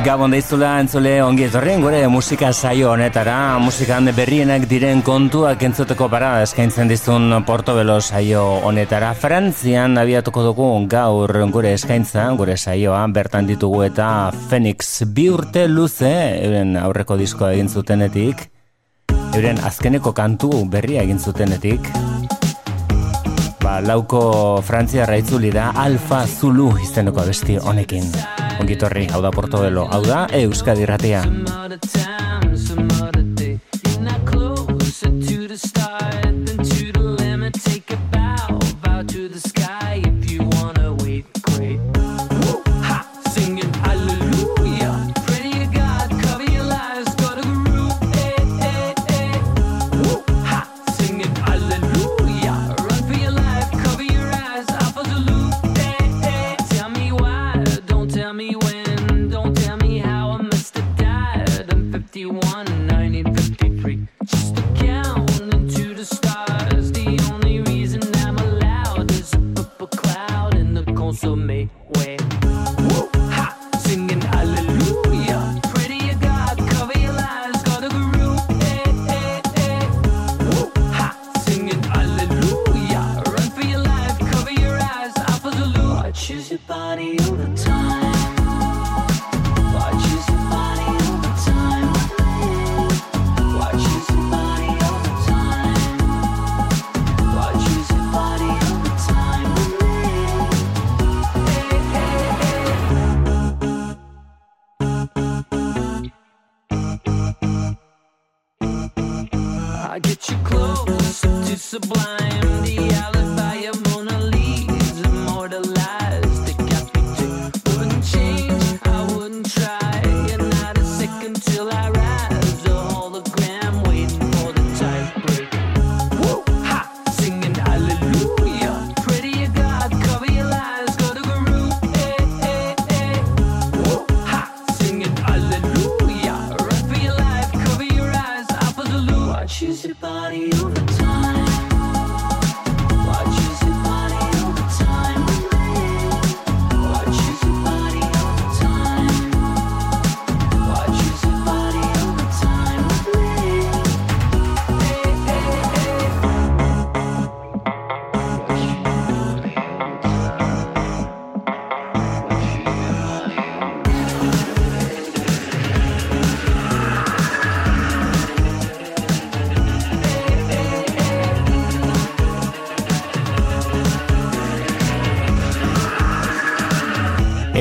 Gabon deizula entzule ongi etorrien gure musika saio honetara. Musikan berrienak diren kontuak entzuteko para eskaintzen dizun Portobelo saio honetara. Frantzian abiatuko dugu gaur gure eskaintza gure saioa. Bertan ditugu eta Phoenix bi urte luze euren aurreko diskoa egin zutenetik. Euren azkeneko kantu berria egin zutenetik. Ba, lauko Frantzia raitzuli da Alfa Zulu izeneko besti honekin Ongitorri, hau da Portobelo, hau da Euskadi Ratea.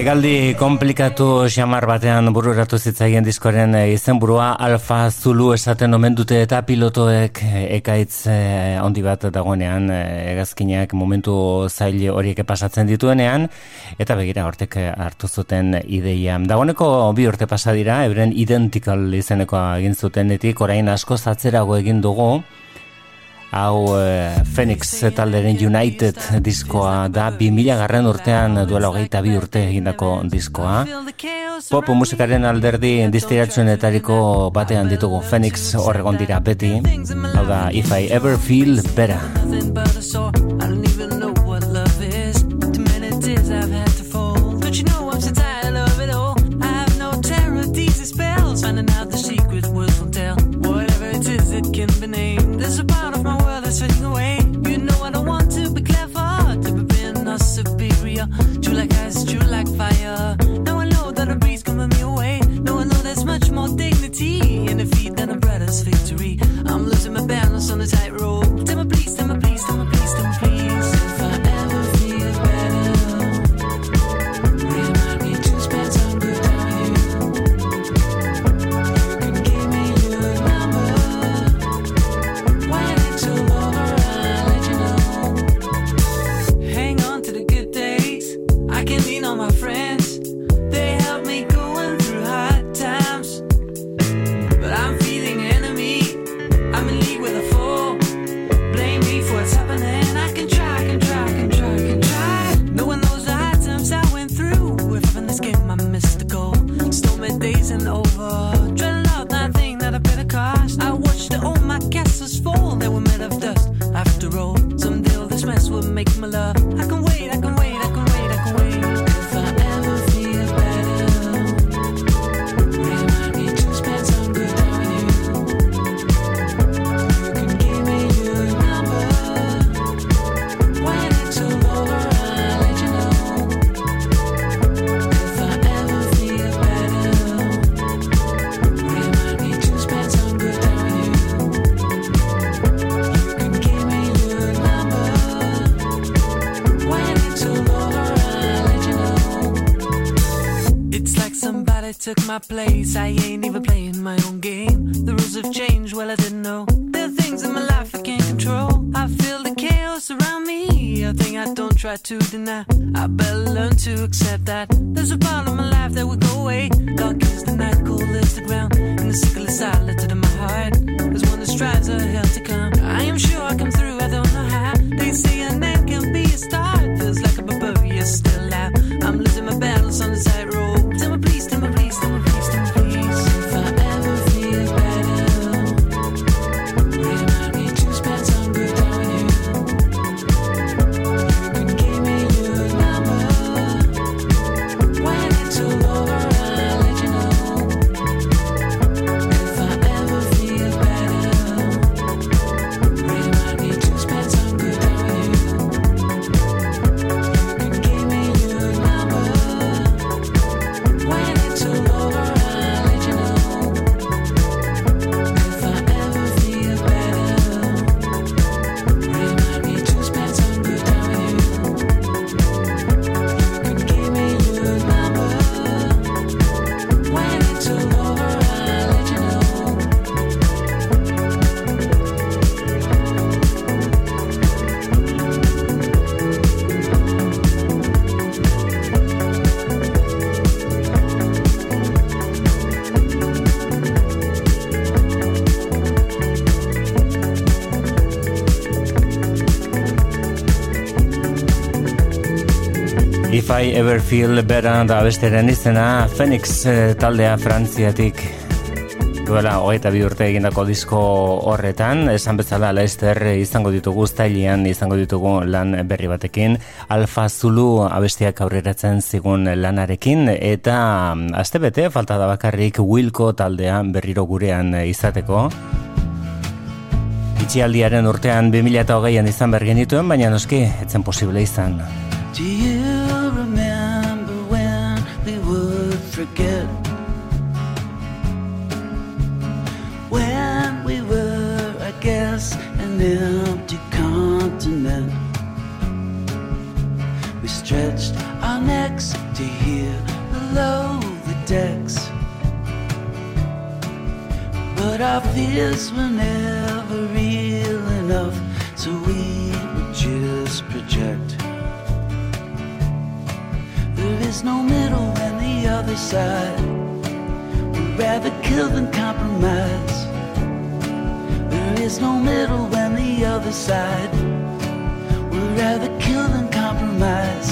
Egaldi komplikatu xamar batean bururatu zitzaien diskoren eh, izenburua Alfa Zulu esaten omen dute eta pilotoek eh, ekaitz eh, handi bat dagoenean egazkinak momentu zaile horiek pasatzen dituenean eta begira hortek hartu zuten ideia. Dagoeneko bi urte pasa dira, euren identical izeneko egin zutenetik orain asko zatzerago egin dugu hau e, Phoenix talderen United diskoa da. 2000 garren urtean duela hogeita bi urte egindako diskoa. Pop musikaren alderdi distiratzuenetariko batean ditugu Phoenix horregon dira beti. Hau da If I Ever Feel tea and defeat than a brother's victory. I'm losing my balance on the tightrope. Somebody took my place. I ain't even playing my own game. The rules have changed, well, I didn't know. There are things in my life I can't control. I feel the chaos around me. A thing I don't try to deny. I better learn to accept that. There's a part of my life that will go away. Dark is the night, cold is the ground. And the sickle is silent in my heart. There's one that strives a hell to come. I am sure I come through, I don't know how. They say a end can be a start. Feels like a barbarian still out. I'm losing my battles on the side I Ever Feel Better da besteren izena Phoenix eh, taldea frantziatik duela hogeita bi urte egindako disko horretan, esan bezala Leicester izango ditugu stailean izango ditugu lan berri batekin, Alfa Zulu abestiak aurreratzen zigun lanarekin, eta mm, astebete falta da bakarrik Wilco taldean berriro gurean izateko. Itxialdiaren urtean 2008an izan behar genituen, baina noski, etzen posible izan. Forget? When we were, I guess, an empty continent. We stretched our necks to hear below the decks. But our fears were never real enough, so we would just project. There is no middle other side. We'd rather kill than compromise. There is no middle when the other side. We'd rather kill than compromise.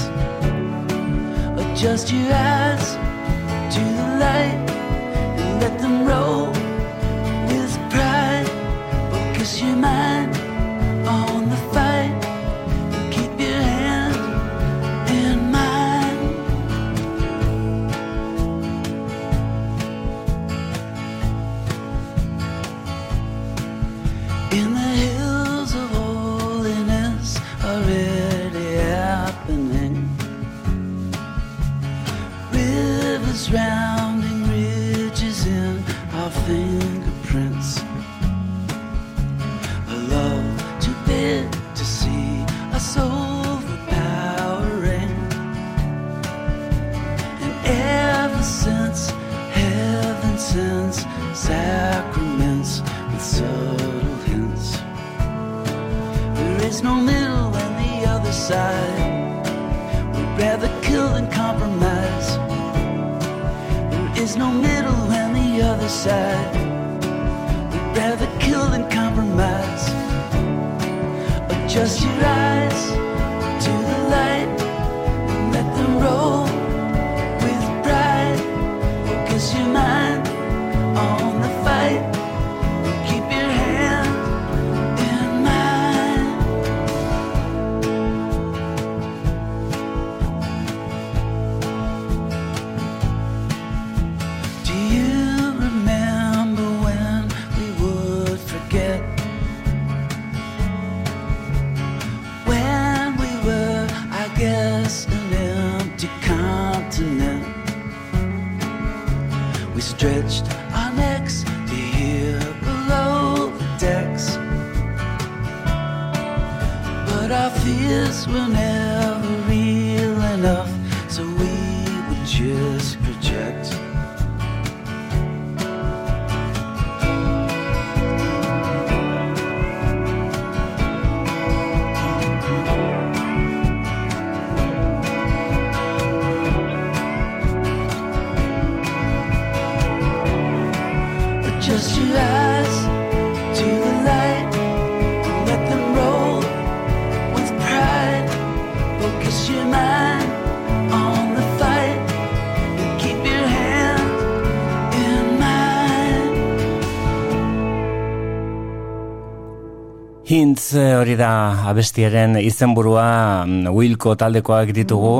Adjust your eyes to the light and let them roll with pride. Focus your mind on Eh, hori da abestiaren izenburua mm, Wilco taldekoak ditugu.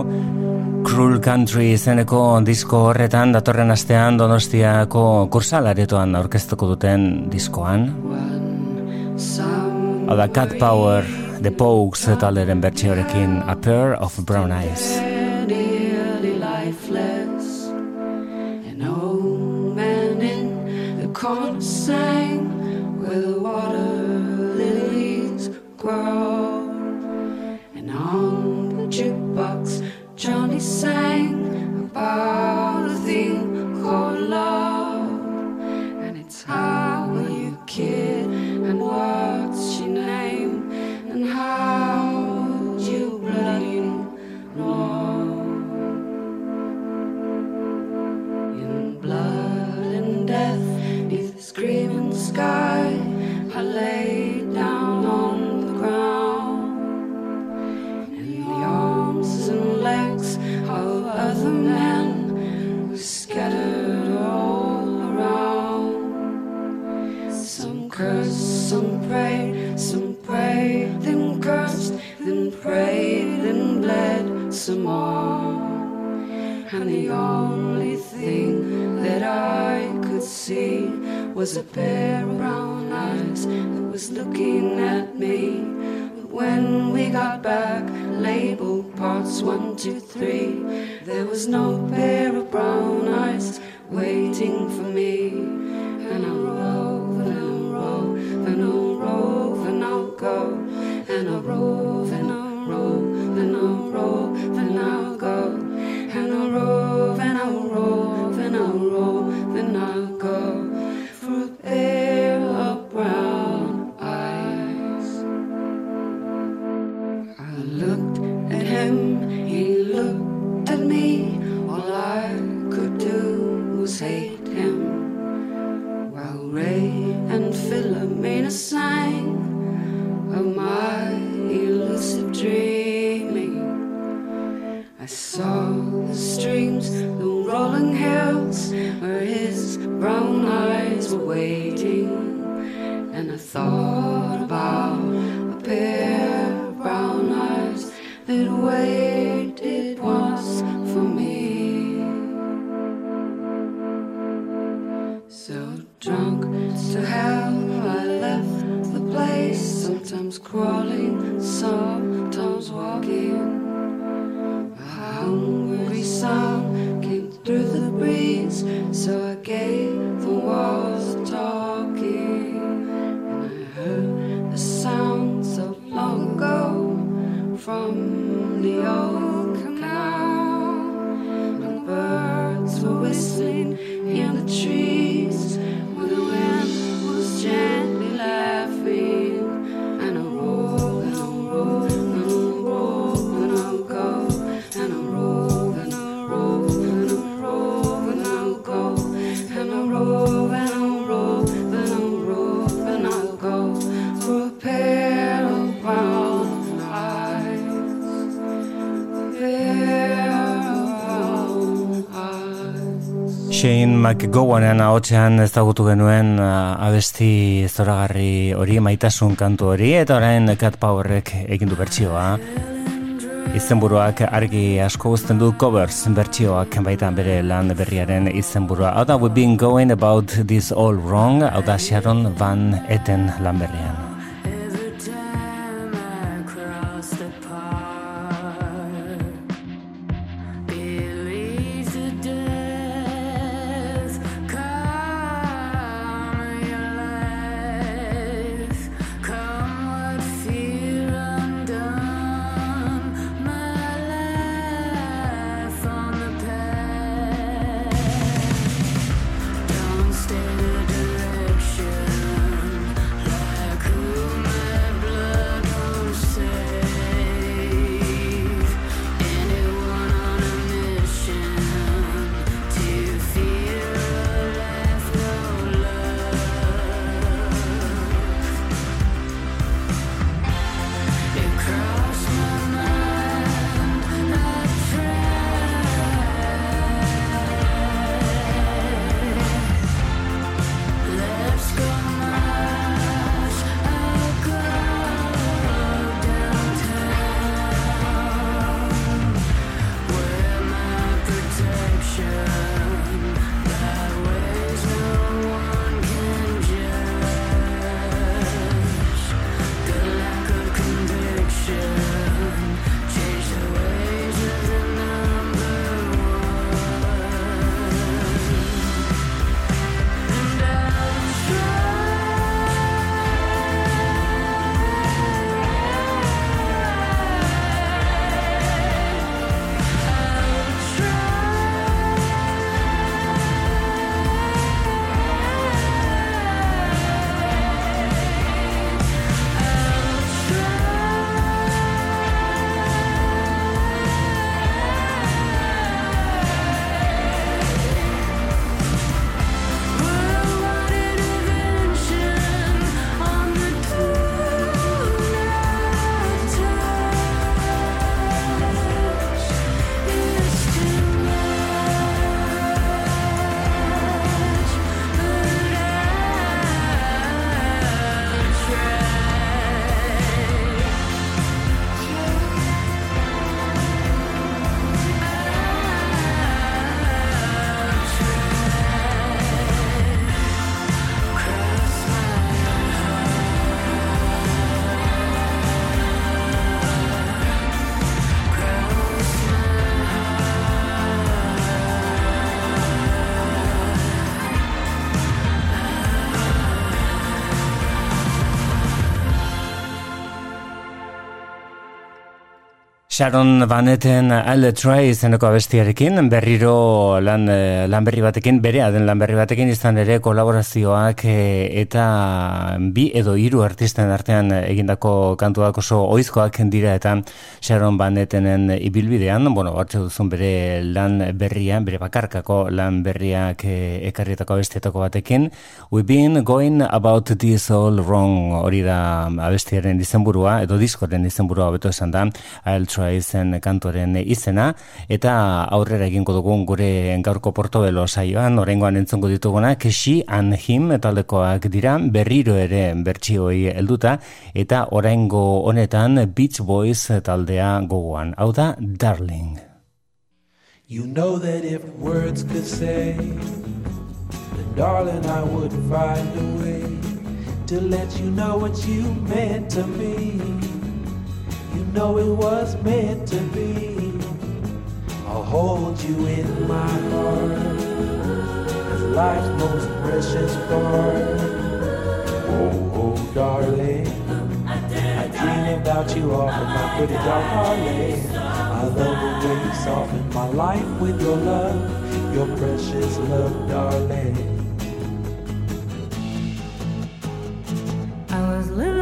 Cruel Country izeneko disko horretan datorren astean Donostiako kursalaretoan aurkeztuko duten diskoan. Hau da Cat Power The Pogues taldearen bertsiorekin A Pair of Brown Eyes. And the only thing that I could see was a pair of brown eyes that was looking at me. But when we got back, labeled parts one, two, three, there was no pair. Mike Gowanen ahotsean ezagutu genuen abesti zoragarri hori maitasun kantu hori eta orain Cat Powerrek egin du bertsioa. Izenburuak argi asko uzten du covers bertsioak baitan bere lan berriaren izenburua. Hau da, we've been going about this all wrong, hau da Sharon Van Eten lan berrian. Sharon Vaneten I'll Try izeneko abestiarekin, berriro lan, eh, lan berri batekin, berea den lan berri batekin izan ere kolaborazioak eh, eta bi edo hiru artisten artean egindako kantuak oso oizkoak dira eta Sharon Vanetenen ibilbidean, bueno, batxe duzun bere lan berria, bere bakarkako lan berriak eh, ekarrietako abestietako batekin. We've been going about this all wrong hori da abestiaren izenburua, edo diskoren izenburua beto esan da, I'll izen kantoren izena, eta aurrera egingo dugun gure gaurko portobelo saioan, orengoan entzongo dituguna, kesi and him taldekoak dira, berriro ere bertsioi helduta, eta orengo honetan Beach Boys taldea gogoan. Hau da, Darling. You know that if words could say Then darling I would find a way To let you know what you meant to me You know it was meant to be. I'll hold you in my heart as life's most precious part. Oh, oh, darling, about you often, my pretty darling. I love the way you soften my life with your love, your precious love, darling. I was living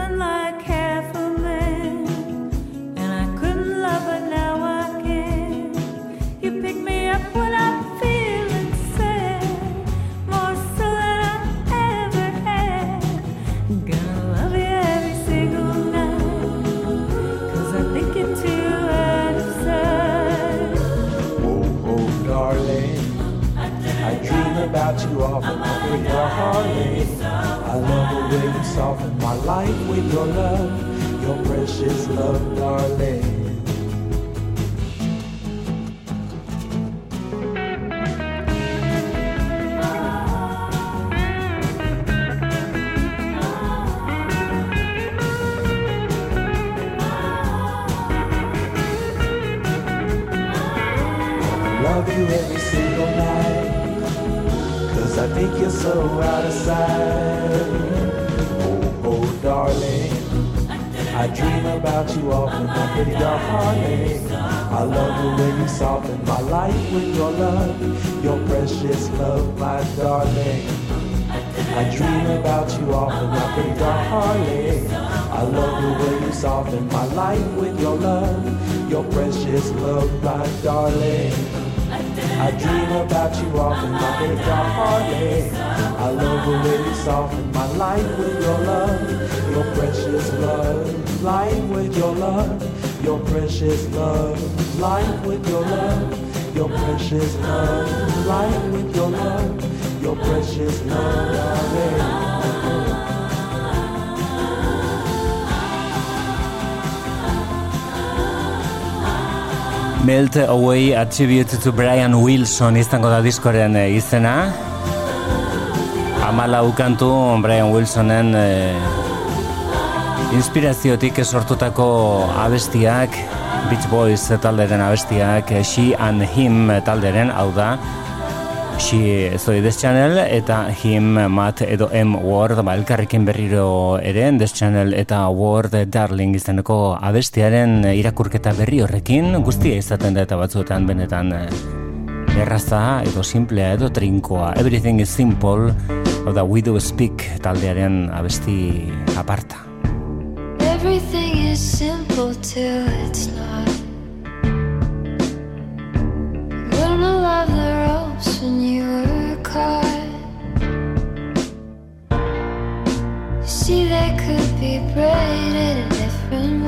with your heartache. I love the way you soften my life with your love, your precious love, darling. So out of sight. Oh, oh, darling. I dream about you often, my pretty darling. I love the way you soften my life with your love, your precious love, my darling. I dream about you often, my pretty darling. I love the way you soften my life with your love, your precious love, my darling. I dream about you often, my baby darling. I love the way you soften my life with your love, your precious love. Life with your love, your precious love. Life with your love, your precious love. Life with your love, your precious love. Melt Away Attribute to Brian Wilson izango da diskoren e, izena. Amala ukantu Brian Wilsonen e, inspiraziotik sortutako abestiak, Beach Boys talderen abestiak, She and Him talderen, hau da, She Soy Des Channel eta Him Mat edo M Word ba, elkarrekin berriro ere Des Channel eta Word Darling izeneko abestiaren irakurketa berri horrekin guztia izaten da eta batzuetan benetan eh, erraza edo simplea edo trinkoa. Everything is simple hau da We Do Speak taldearen abesti aparta. Everything is simple till it's not. Love the when you were caught. You see, they could be braided a different way,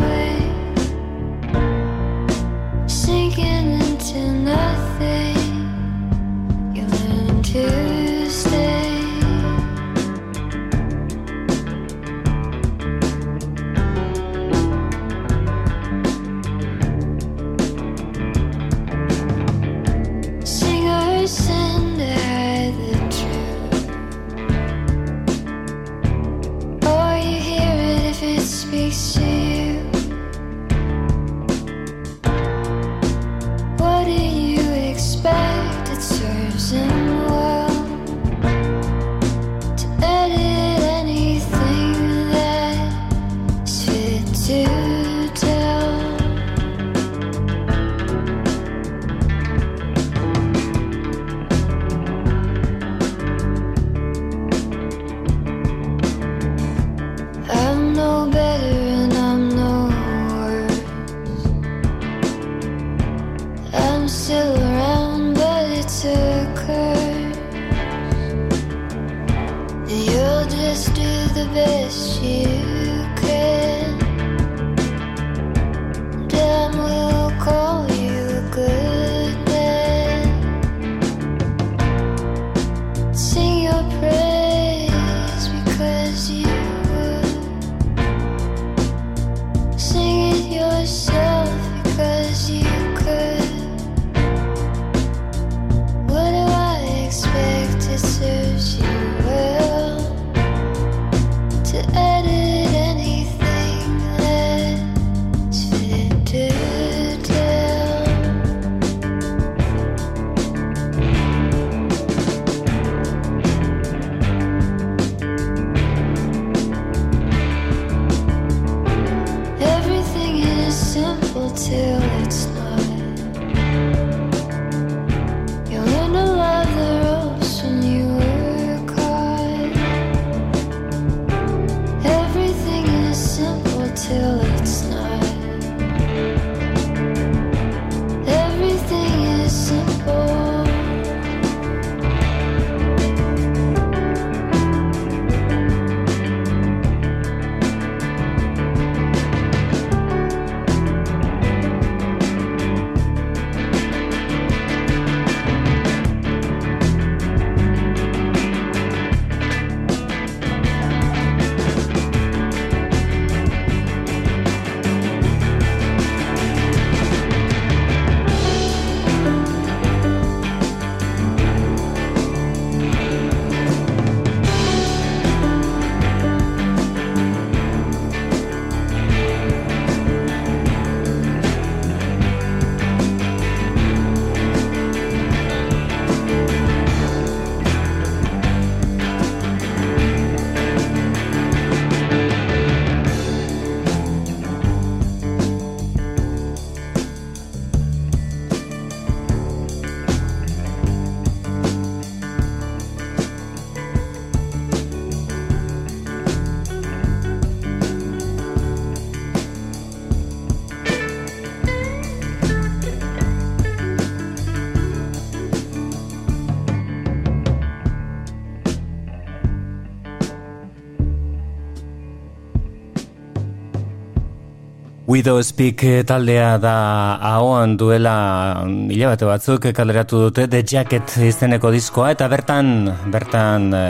Widow Speak taldea da ahoan duela hilabete batzuk kaleratu dute The Jacket izeneko diskoa eta bertan bertan e,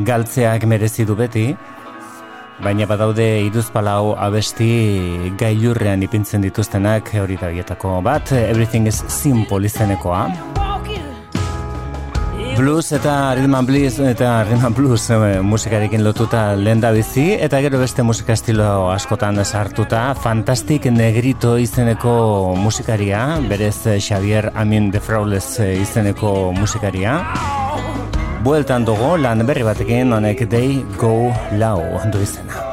galtzeak merezi du beti. Baina badaude iruzpalau abesti gailurrean ipintzen dituztenak hori da bat. Everything is Simple izenekoa. Blues eta Rhythm and Blues eta Rhythm and Blues e, musikarekin lotuta lenda bizi eta gero beste musika estilo askotan sartuta Fantastic Negrito izeneko musikaria berez eh, Xavier Amin de Fraules eh, izeneko musikaria. Bueltan dugu lan berri batekin honek Day Go Low du izena.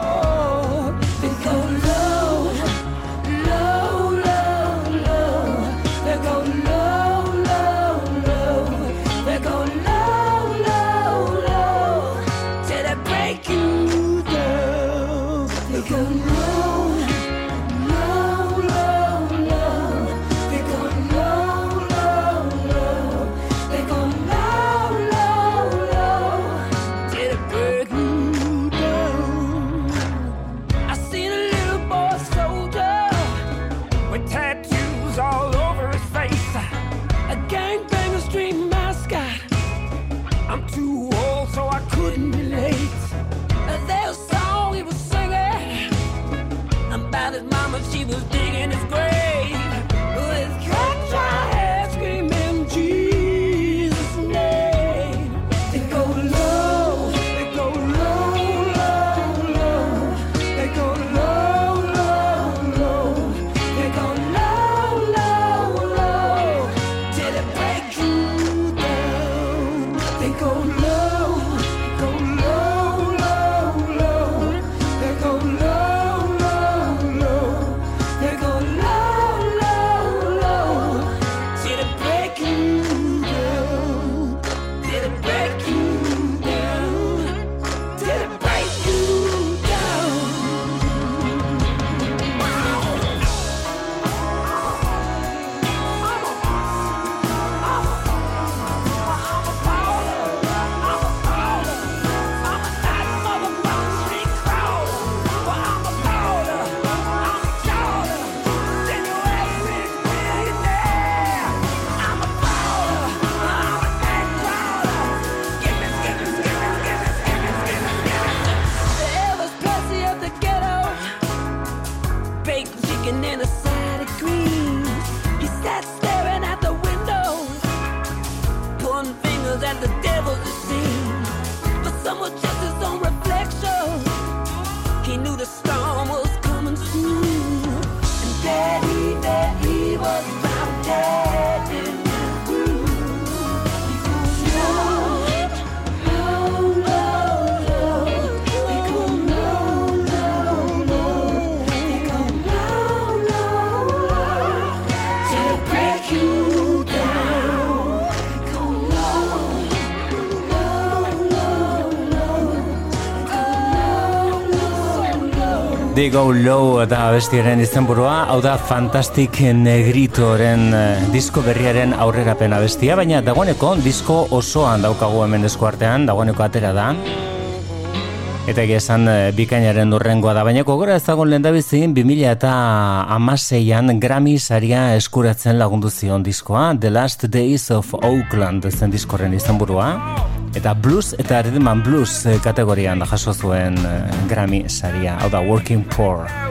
Go Low da bestiaren izenburua, hau da Fantastic Negritoren eh, disko berriaren aurrerapen bestia, baina dagoeneko disko osoan daukagu hemen eskuartean, dagoeneko atera da. Eta egia esan eh, bikainaren durrengoa da, baina kogora ez dagoen lehen dabizin 2000 eta amaseian Grammy saria eskuratzen lagundu zion diskoa, The Last Days of Oakland zen diskoren izenburua eta blues eta rhythm and blues eh, kategorian jaso zuen eh, Grammy saria, hau da Working Poor.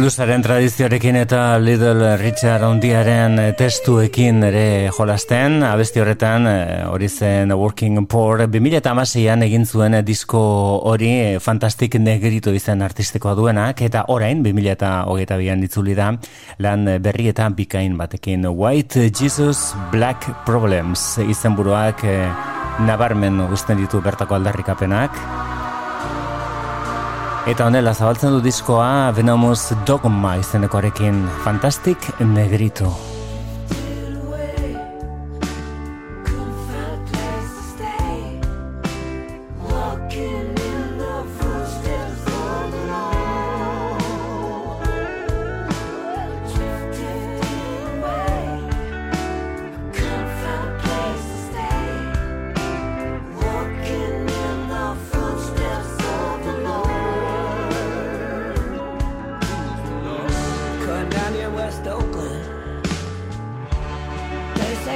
Bluesaren tradizioarekin eta Little Richard ondiaren testuekin ere jolasten, abesti horretan eh, hori zen Working Poor. 2008an egin zuen disko hori eh, Fantastic Negrito izen artistikoa duenak. Eta orain 2008an ditzuli da lan berri eta bikain batekin. White Jesus Black Problems. Izen buruak eh, nabarmen guztien ditu bertako aldarrikapenak Eta honela zabaltzen du diskoa Venomous Dogma izenekoarekin Fantastic Negrito.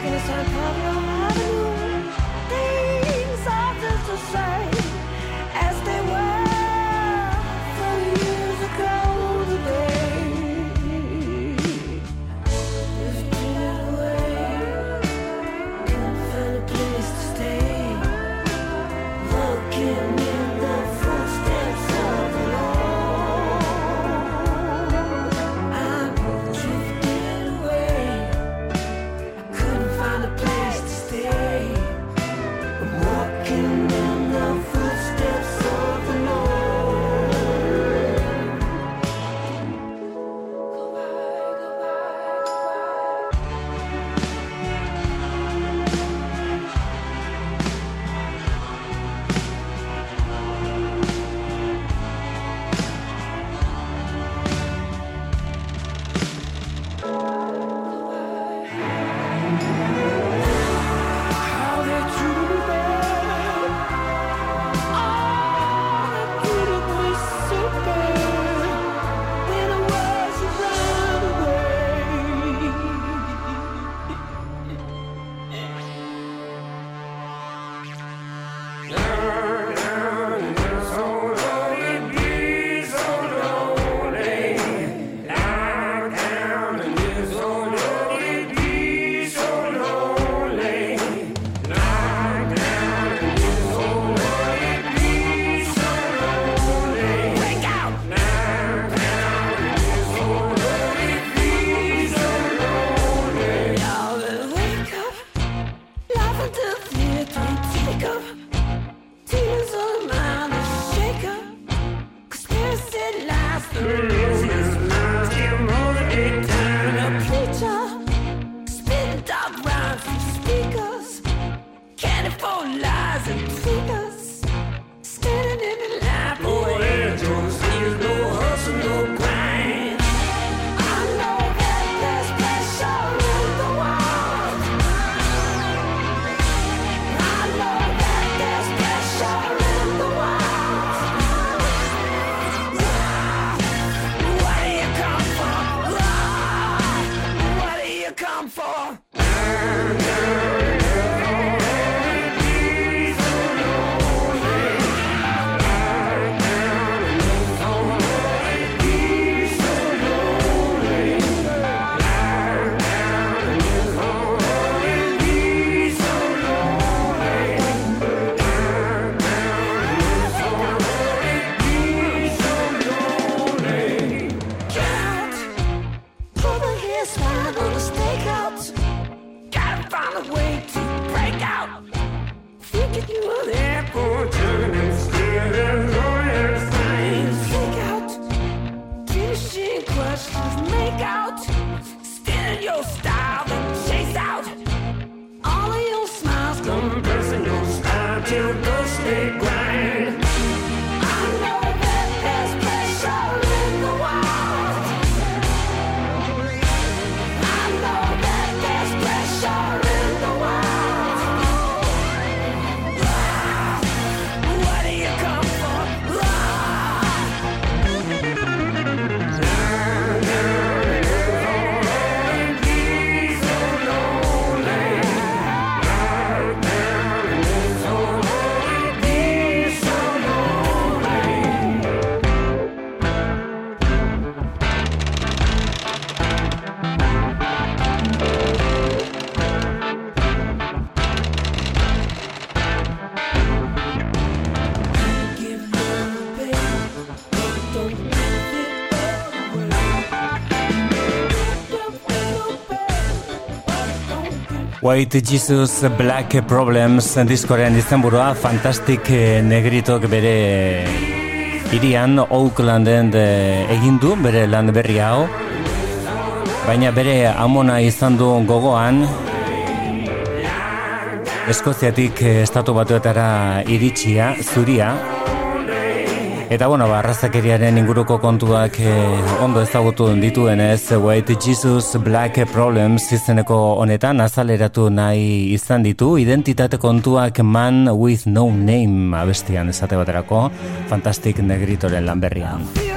gonna start a. questions make out. Stealing your style, then chase out. All of your smiles compressing your style to White Jesus Black Problems diskorean burua Fantastic eh, Negritok bere irian Oaklanden de egin du bere lan berri hau. Baina bere amona izan du gogoan Eskoziatik eh, estatu batuetara iritsia, zuria, Eta bueno, barrazakeriaren inguruko kontuak eh, ondo ezagutu dituen ez White Jesus Black Problems izeneko honetan azaleratu nahi izan ditu identitate kontuak Man With No Name abestian esate baterako Fantastic Negritoren lanberrian. of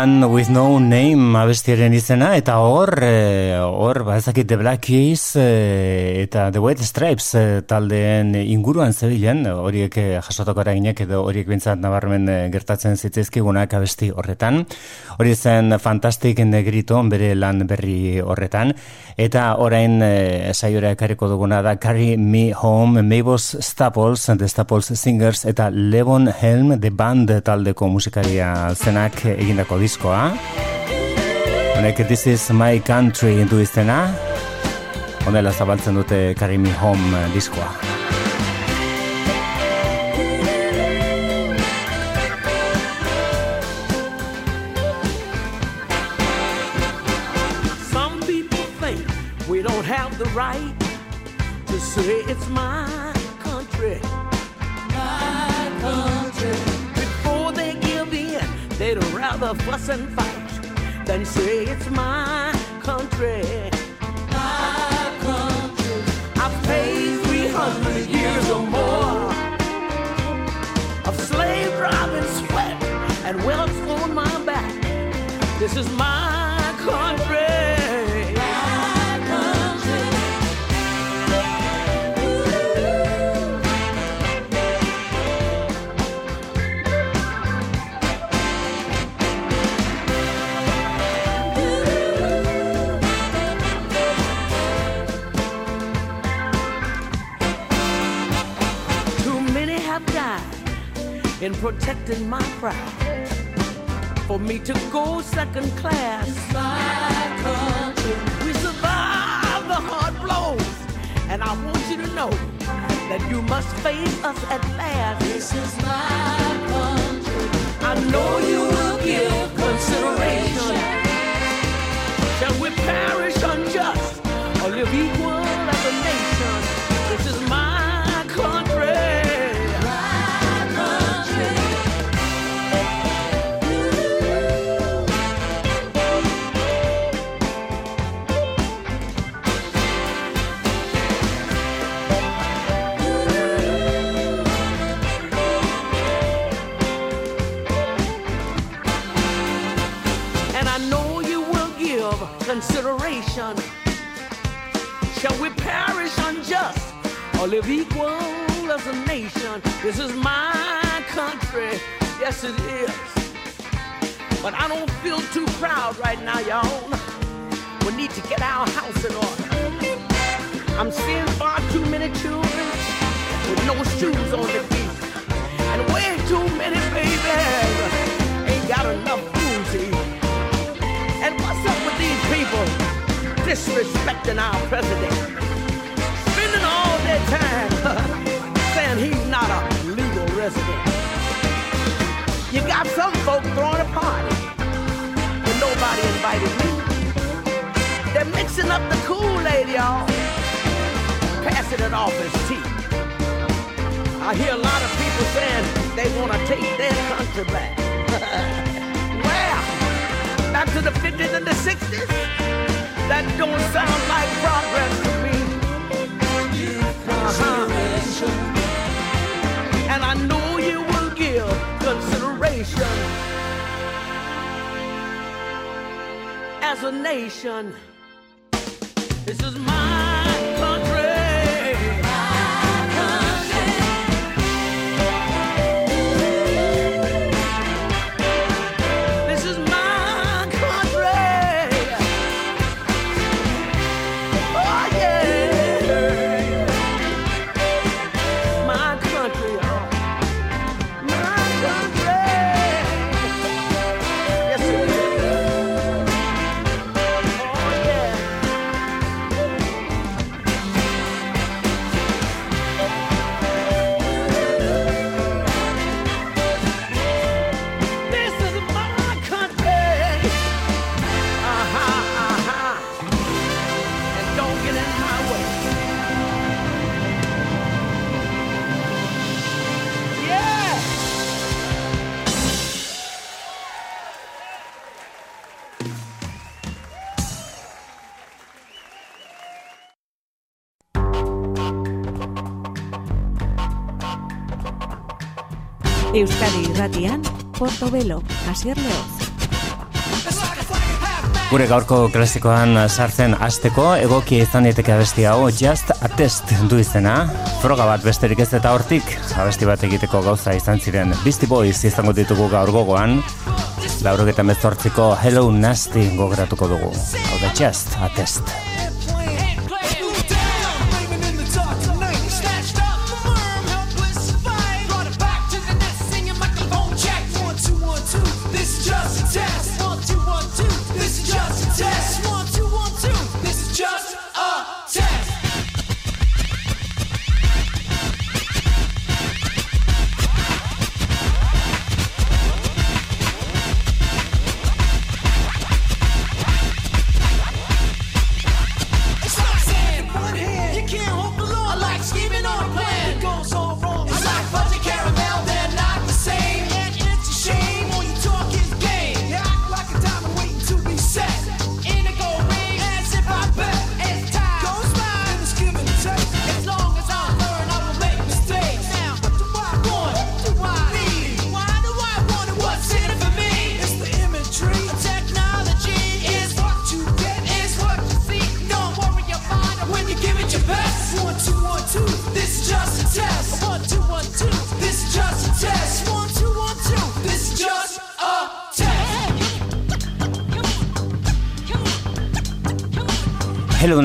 Man with no name abestiaren izena, eta hor, eh, hor, ezakit The Black Keys eh, eta The White Stripes eh, taldeen inguruan zebilen, horiek eh, jasotako eraginek edo horiek bintzat nabarmen gertatzen zitzaizkigunak abesti horretan. Hori zen Fantastic Negrito bere lan berri horretan, eta orain eh, saiora ekarriko duguna da Carry Me Home, Mabos Staples, The Staples Singers, eta Levon Helm, The Band taldeko musikaria zenak egindako diskoa. Honek This is my country du izena. Honela zabaltzen dute Carry Me Home eh, diskoa. Some people think we don't have the right to say it's my country. My country. Before they give in, they'd rather fuss and fight than say it's my country. My country. I've paid 300 years or more of slave driving sweat and welts on my back. This is my protecting my pride. For me to go second class, my country. We survived the hard blows, and I want you to know that you must face us at last. This is my country. I know you will give consideration. Shall we perish unjust or live equal as a nation? This is my or live equal as a nation? This is my country, yes it is. But I don't feel too proud right now, y'all. We need to get our house in order. I'm seeing far too many children with no shoes on their feet, and way too many babies ain't got enough food to eat. And what's up with these people disrespecting our president? saying he's not a legal resident. You got some folk throwing a party, but nobody invited me. They're mixing up the Kool-Aid, y'all, passing it off as tea. I hear a lot of people saying they want to take their country back. Where? Back to the 50s and the 60s? That don't sound like progress to me. Uh-huh. And I know you will give consideration as a nation. This is my Euskadi irratian, Portobelo, Asier Leoz. Gure gaurko klasikoan sartzen hasteko egokia izan daiteke abesti hau Just a Test du izena. Froga bat besterik ez eta hortik abesti bat egiteko gauza izan ziren Beastie Boys izango ditugu gaur gogoan. Laurogeta mezortziko Hello Nasty gogratuko dugu. Hau da Just a Test.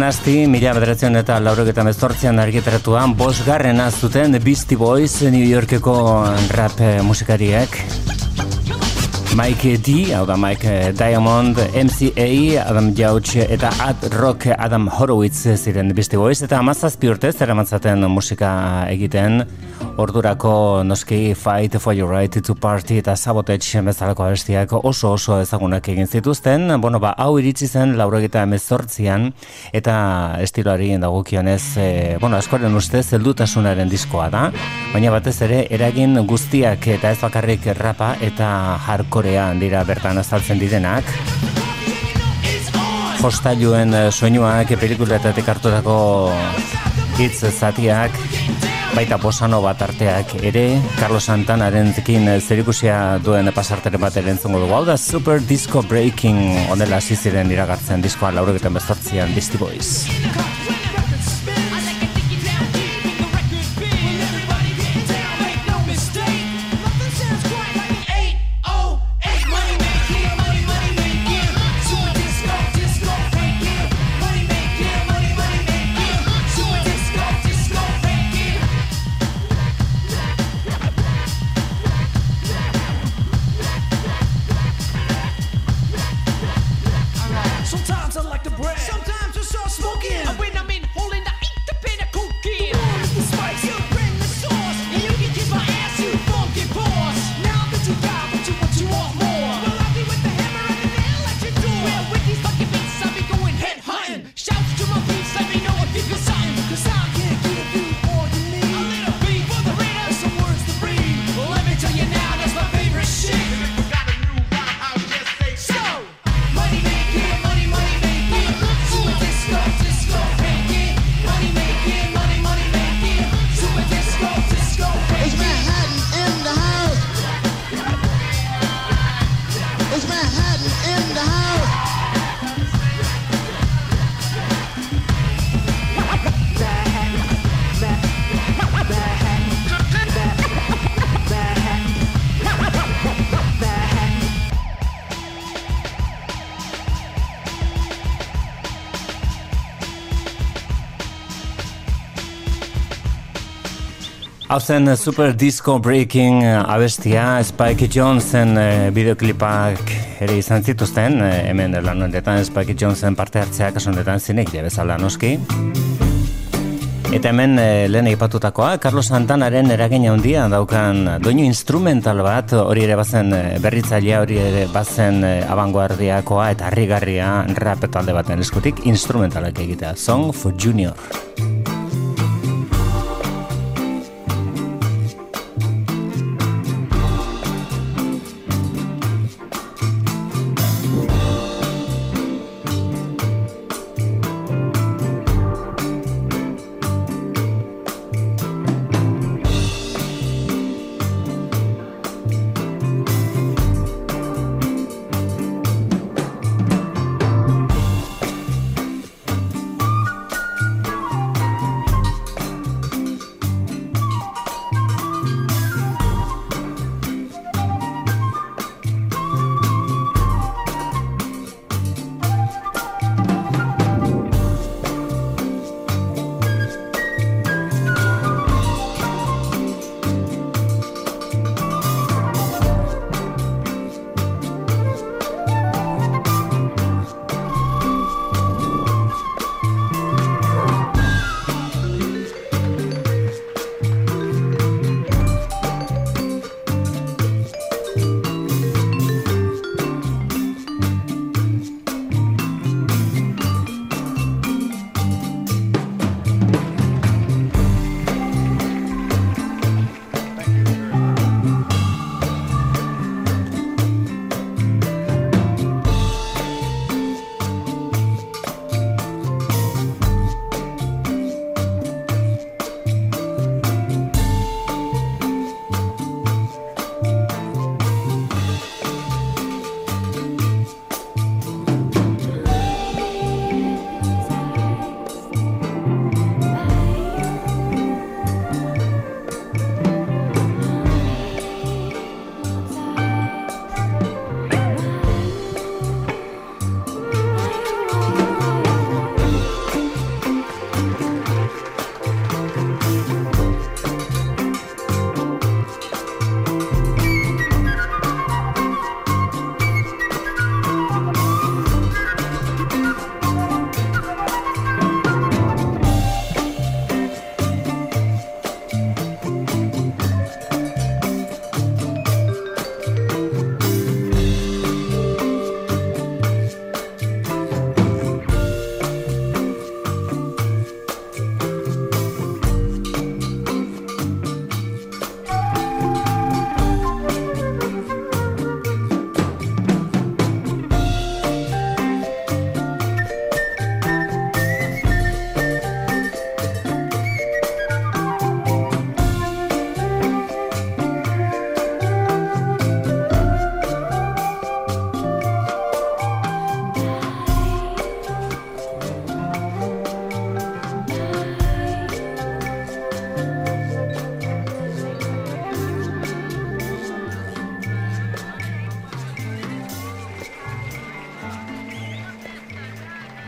Nasty, mila bederatzen eta laurogeta mezortzean argitaratuan bosgarrena zuten Beastie Boys New Yorkeko rap eh, musikariek. Mike D, hau da Mike Diamond, MCA, Adam Jauch eta Ad Rock Adam Horowitz ziren Beastie Boys eta amazazpi urtez eramatzaten musika egiten ordurako noski Fight for Your Right to Party eta Sabotage bezalako abestiak oso oso ezagunak egin zituzten, bueno ba hau iritsi zen laurogeta emezortzian eta estiloari dagokionez e, bueno askoren ustez heldutasunaren diskoa da, baina batez ere eragin guztiak eta ez bakarrik rapa eta hardcorean dira bertan azaltzen direnak. Hostailuen eh, soinuak, pelikuletatik hartutako hitz zatiak, baita bosano bat arteak ere, Carlos zekin zerikusia duen pasarteren bat ere entzungo dugu. Hau da Super Disco Breaking onela hasi ziren iragartzen diskoa laurogetan bezortzian Beastie Boys. Hau zen eh, Super Disco Breaking eh, abestia Spike Jonesen uh, bideoklipak ere izan zituzten uh, hemen lan honetan Spike Jonesen parte hartzea kaso honetan zinek bezala noski? Eta hemen lehen eipatutakoa Carlos Santanaren eragin handia daukan doinu instrumental bat hori ere bazen berritzailea hori ere bazen abangoardiakoa eta harrigarria rap talde baten eskutik instrumentalak egitea. Song for Junior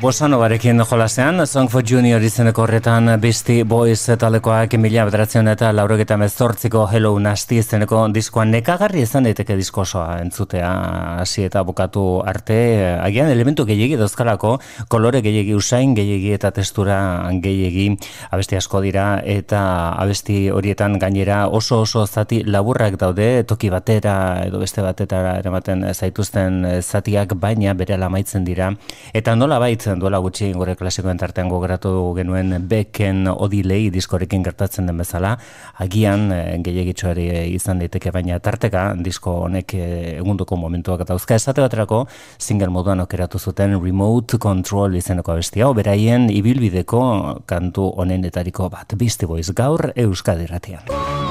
Bosano barekin jolasean, Song for Junior izeneko horretan Beastie Boys talekoak mila bederatzen eta laurogeta mezortziko Hello Nasty izeneko diskoa nekagarri izan daiteke diskosoa entzutea. Hasi eta bukatu arte agian elementu gehiagi dozkalako kolore gehiagi usain gehiagi eta testura gehiagi abesti asko dira eta abesti horietan gainera oso oso zati laburrak daude toki batera edo beste batetara eramaten zaituzten zatiak baina bere amaitzen dira. Eta nola baitzen duela gutxi gure klasikoen tartean gogratu genuen beken odilei diskorekin gertatzen den bezala, agian e, gehiagitxoari izan daiteke baina tarteka disko honek e, egunduko momentuak eta uzka esate baterako single moduan okeratu zuten remote control izeneko abestia, oberaien ibilbideko kantu honenetariko bat bizti boiz gaur euskadiratian.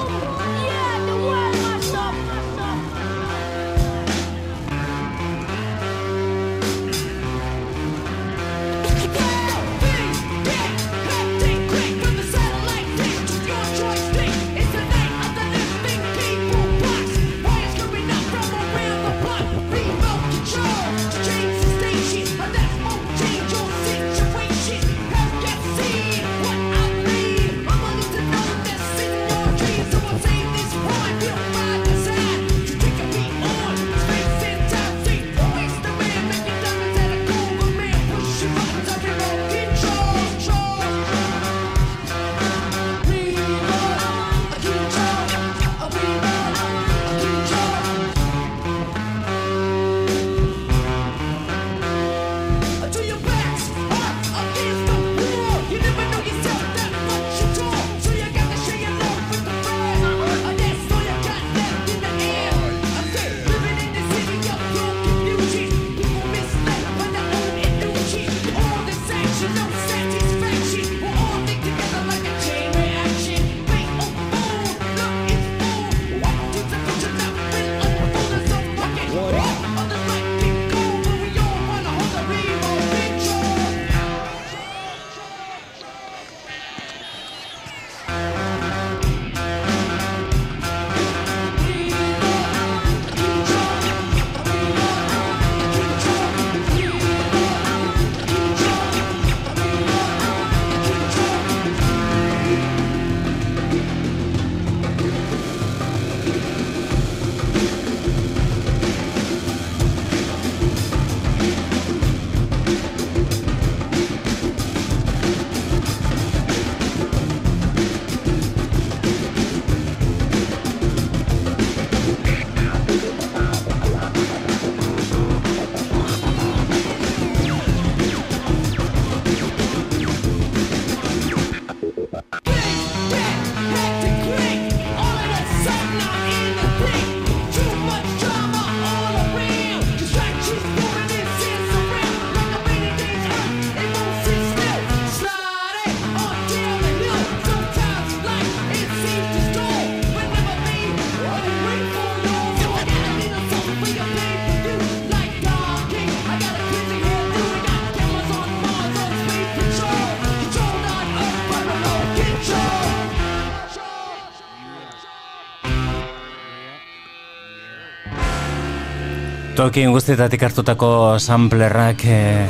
Tokien guztietatik hartutako samplerrak eh,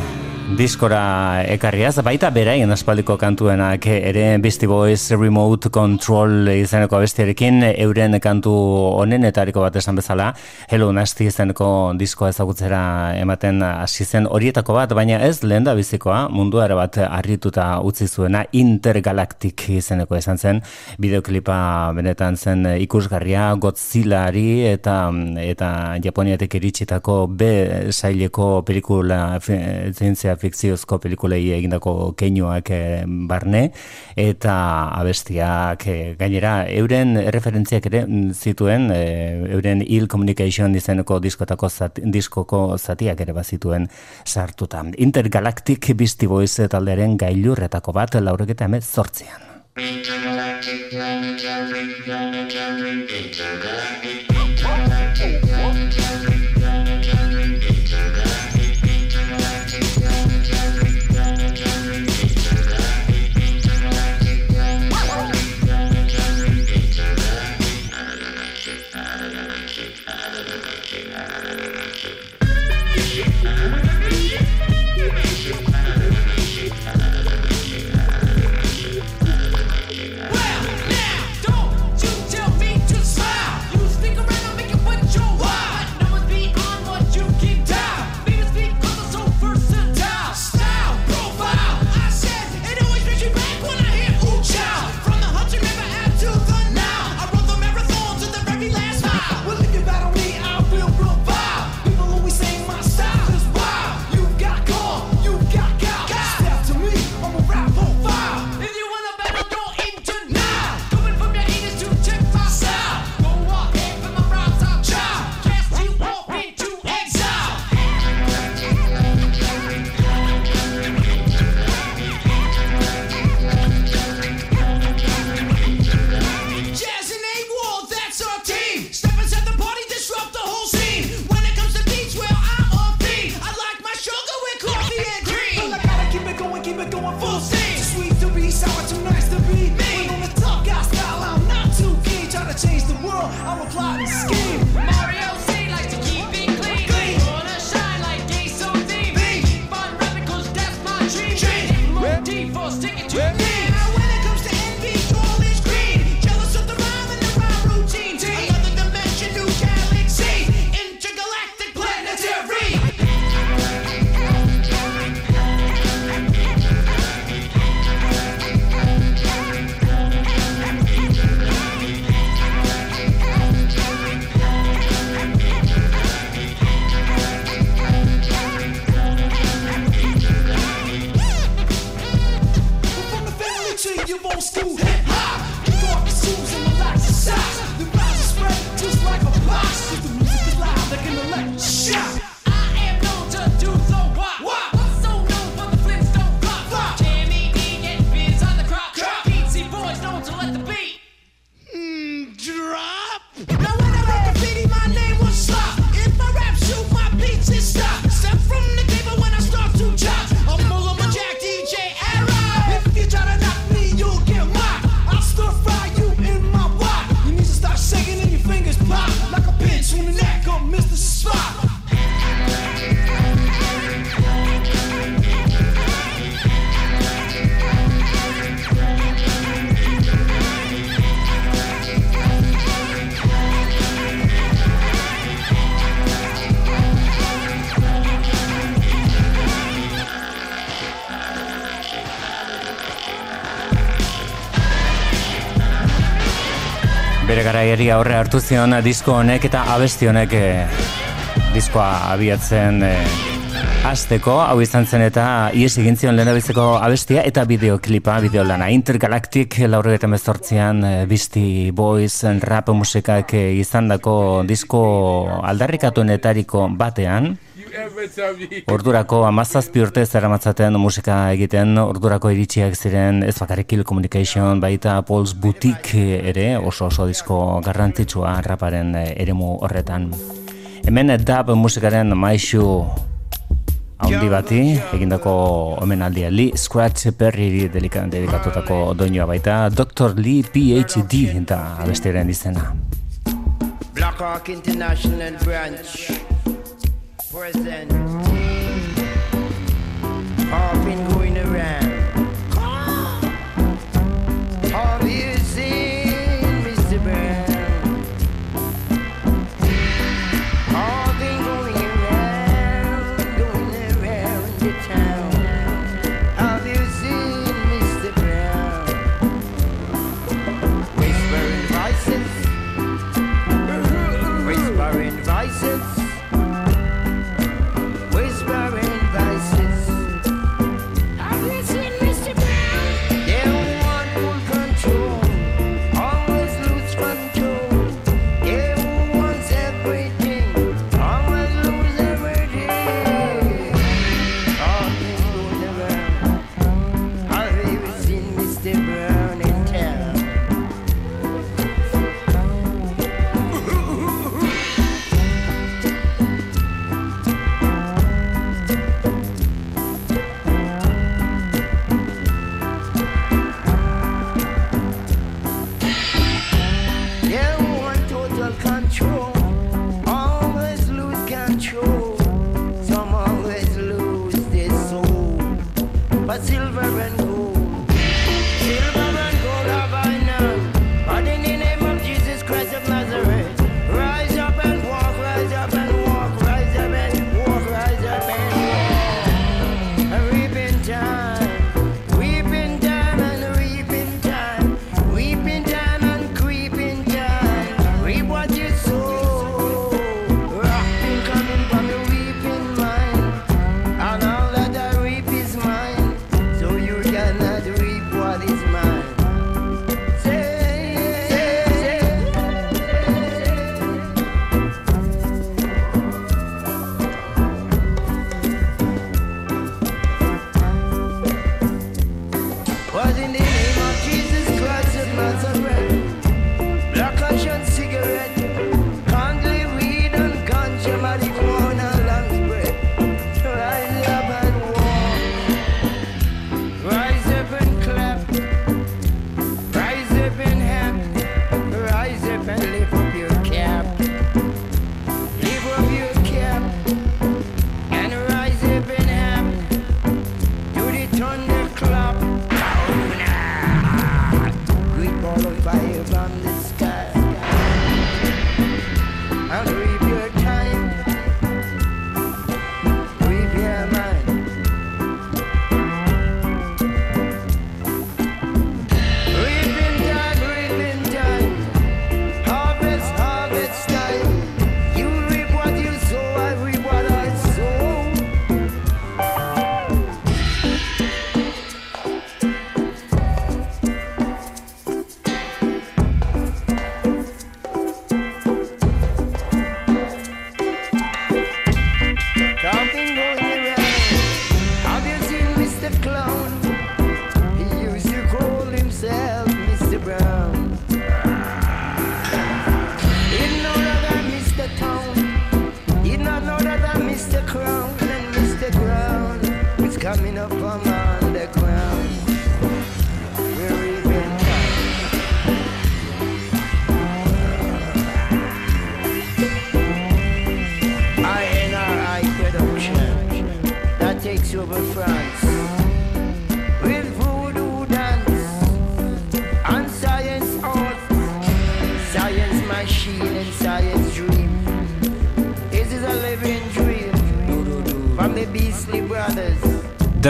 diskora ekarriaz, baita beraien aspaldiko kantuenak ere Beastie Boys Remote Control izeneko abestiarekin euren kantu honen etariko bat esan bezala Hello Nasty izeneko diskoa ezagutzera ematen hasi zen horietako bat, baina ez lehen da bizikoa mundua ere bat harrituta utzi zuena Intergalactic izeneko izan zen. Bideoklipa benetan zen ikusgarria Godzillari eta eta Japoniatek iritsitako B saileko pelikula zientzia fikziozko pelikulei egindako keinuak e, barne. Eta abestiak e, gainera euren referentziak ere mm, zituen e, euren Ill Communication izeneko diskotako zati, diskoko zatiak ere bazituen sartuta. Intergalactic Beastie Boys taldearen gailurretako bat laureketa emez zortzean. Intergalactic, garaieri aurre hartu zion disko honek eta abesti honek e, diskoa abiatzen e, Azteko, hau izan zen eta ies egin zion lehenabizeko abestia eta bideoklipa, bideolana. Intergalactic laurregetan bezortzian e, Beastie Boys rap musikak izan dako disko aldarrikatuenetariko batean. Ordurako amazazpi urte zeramatzaten musika egiten, ordurako iritsiak ziren ez bakarrik Kill Communication, baita Paul's Boutique ere, oso oso disko garrantzitsua raparen eremu horretan. Hemen dub musikaren maixu haundi bati, egindako omenaldia Lee Scratch Perry dedikatutako doinua baita, Dr. Lee PhD eta abestiaren izena. Black International Branch present. Up in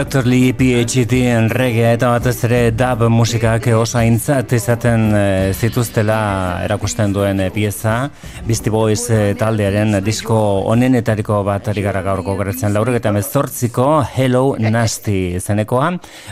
Dr. Lee PhD en reggae eta batez ere dub musikak osaintzat izaten e, zituztela erakusten duen eh, pieza Beastie Boys eh, taldearen disko onenetariko bat ari gara gaurko gertzen laurek eta mezortziko Hello Nasty zenekoa.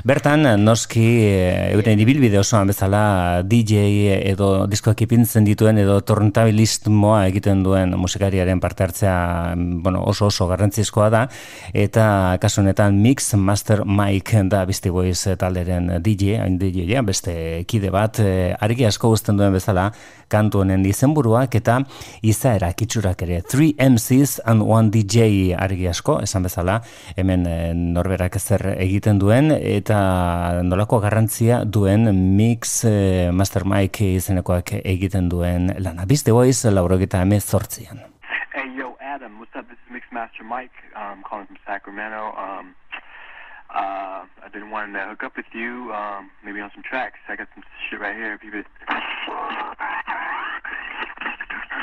Bertan, noski, eh, euren ibilbide osoan bezala DJ edo diskoak ipintzen dituen edo torntabilismoa egiten duen musikariaren parte hartzea bueno, oso oso garrantzizkoa da eta kasu honetan Mix Master Mike da Beastie Boys eh, talderen DJ, DJ ja, beste kide bat, argi asko guztien duen bezala kantu honen izenburuak eta izaera kitzurak ere. 3 MCs and 1 DJ argi asko, esan bezala, hemen eh, norberak zer egiten duen eta nolako garrantzia duen mix eh, master Mike izenekoak egiten duen lana. Biz The Voice, laurogeta emezortzian. Hey yo, Adam, what's up? This is Mixmaster Mike, um, calling from Sacramento. Um... uh, I've been wanting to hook up with you, um, maybe on some tracks. I got some shit right here. If you could. I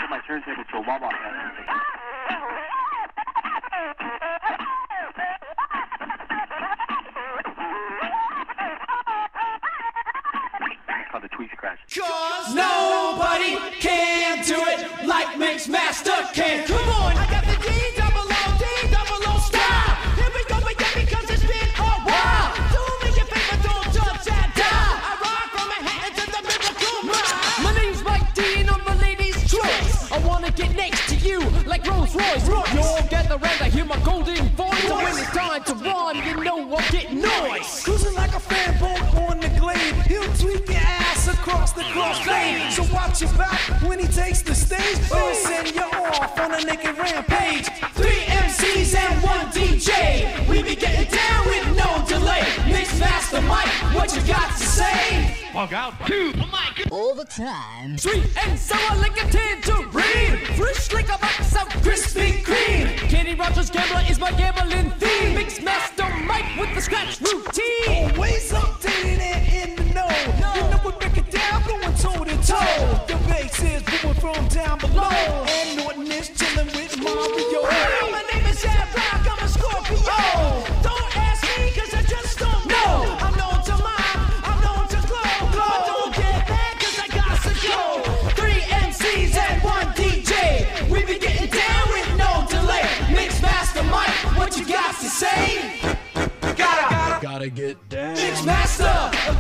put my turntable to a wah wah called the Tweet Scratch. Cause nobody can do it like Mix Master can. Come on, I got the D get next to you like Rolls Royce. You all gather round, I hear my golden voice. So when it's time to run, you know I'm getting noise. Cruising like a fan boat on the glade. He'll tweak your ass across the crossfade. So watch your back when he takes the stage. He'll send you off on a naked rampage. Three MCs and one DJ. We be getting down with no delay. Mix master Mike, what you got to say? Bug out. Two. All the time. Sweet and sour like a tangerine. Fresh like a box of Krispy Kreme. Kenny Rogers Gambler is my gambling theme. Mix Master Mike with the scratch routine. Always updated and in the know. You know we break it down, going toe to toe. The bass is moving from down below. And Norton is chilling with Mario. Gotta, get down. Mix Master,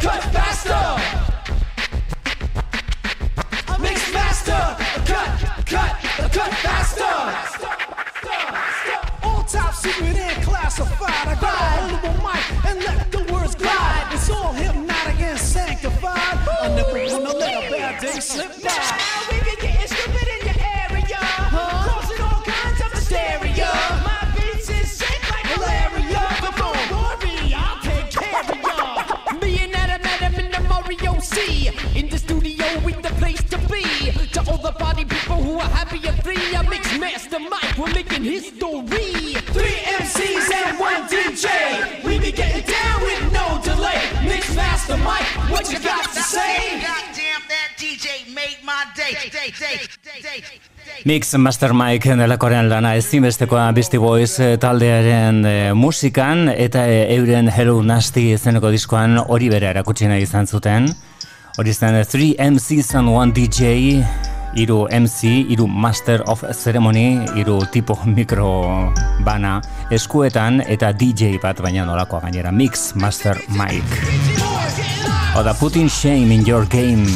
cut faster. Mix Master, cut, cut, cut faster. All top secret and classified. I got a a mic and let the words glide. It's all hypnotic and sanctified. I never wanna let a bad day slip by. The party people who are happy at three. I mix Master Mike, we're making history. Three MCs and one DJ. We be getting down with no delay. Mix Master Mike, what you got to say? Goddamn, that DJ made my day. day, day, day, day. Mix Master Mike delakoren lana ezinbestekoa Beastie Boys eh, taldearen eh, musikan eta eh, euren Hello Nasty izeneko diskoan hori bere erakutsi nahi izan zuten. Hori zen 3 MCs and 1 DJ, iru MC, iru Master of Ceremony, iru tipo mikro bana eskuetan eta DJ bat baina nolakoa gainera Mix Master Mike. Oda putting shame in your game.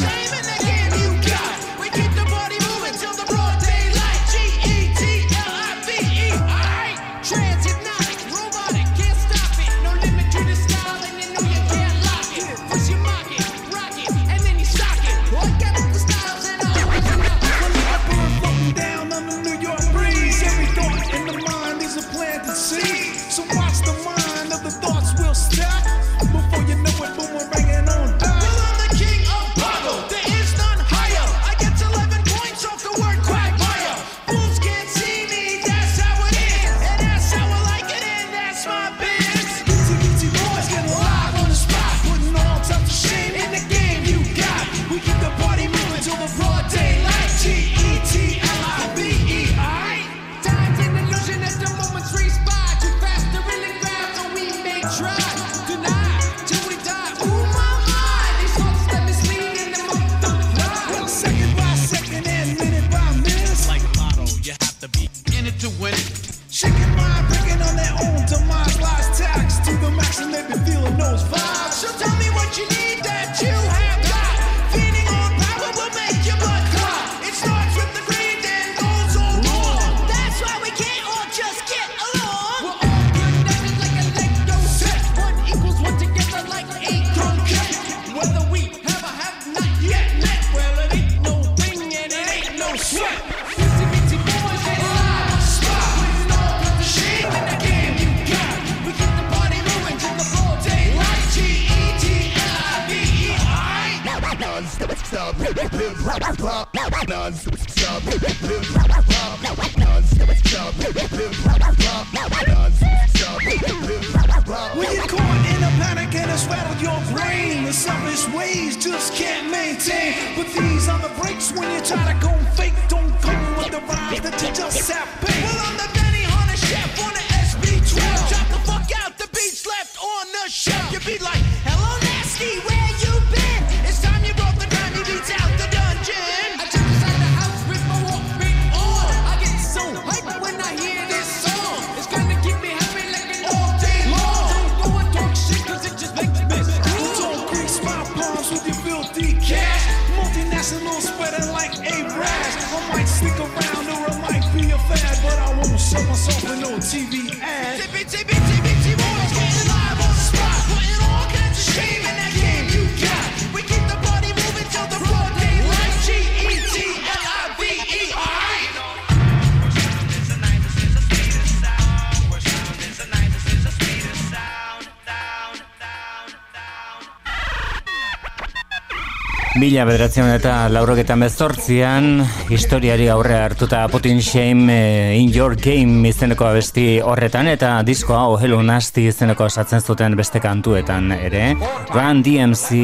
Mila bederatzen eta laurogetan bezortzian, historiari aurre hartuta Putin Shame eh, in Your Game izeneko abesti horretan eta diskoa ohelu nasti izeneko esatzen zuten beste kantuetan ere. Run DMC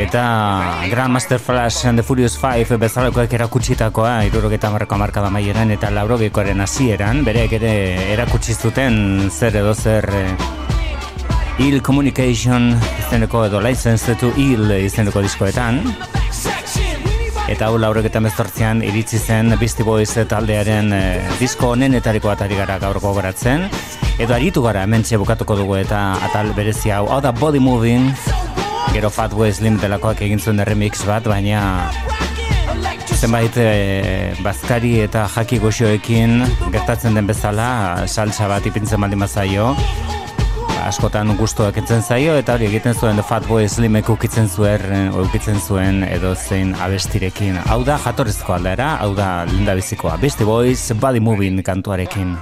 eta Grandmaster Flash and the Furious Five bezalakoak erakutsitakoa irurogeta marrako markada maieran eta laurogekoaren hasieran bereek ere erakutsi zuten zer edo zer Ill Communication izeneko edo License to Ill izeneko diskoetan. Eta hau laurogetan bezortzian iritsi zen Beastie Boys taldearen eh, disko honenetariko atari gara gaur gogoratzen. Edo aritu gara hementxe bukatuko dugu eta atal berezi hau. Hau da Body Moving. Gero Fatboy Slim delakoak egin zuen remix bat baina zenbait e, bazkari eta jaki goxoekin gertatzen den bezala salsa bat ipintzen baldin bazaio askotan gustoak etzen zaio eta hori egiten zuen Fatboy Slimek ukitzen zuen ukitzen zuen edo zein abestirekin. Hau da jatorrezko aldera, hau da linda bizikoa. Beastie Boys Body Moving kantuarekin.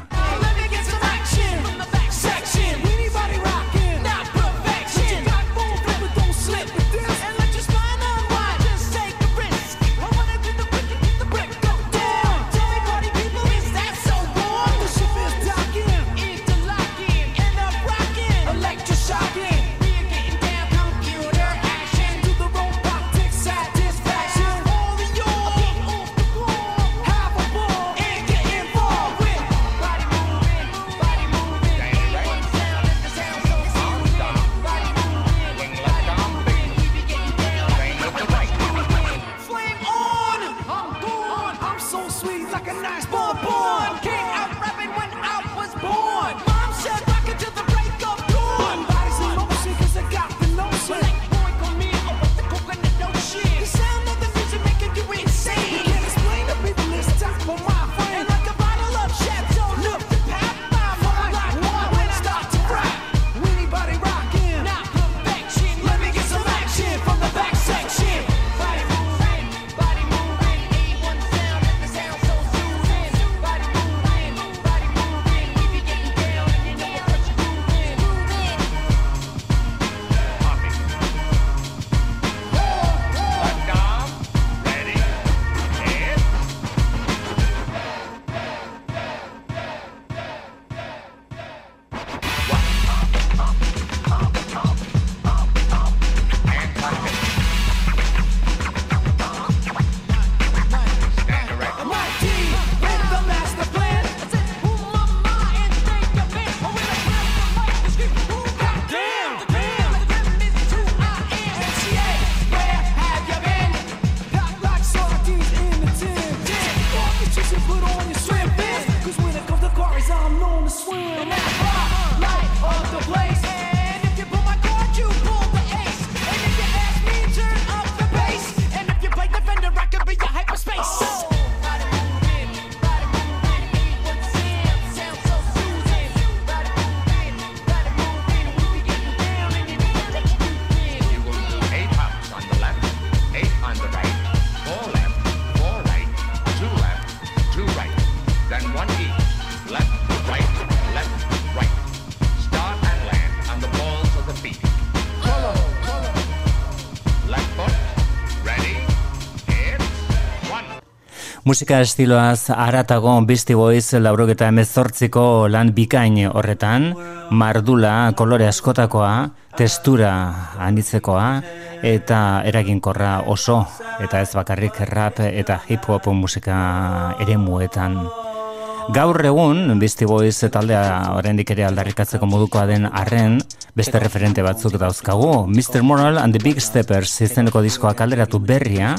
Musika estiloaz aratago Beastie Boys laurogeta emezortziko lan bikain horretan, mardula kolore askotakoa, testura anitzekoa, eta eraginkorra oso, eta ez bakarrik rap eta hip hop musika ere muetan. Gaur egun, Beastie Boys taldea oraindik ere aldarrikatzeko modukoa den arren, beste referente batzuk dauzkagu. Mr. Moral and the Big Steppers izeneko diskoa kalderatu berria,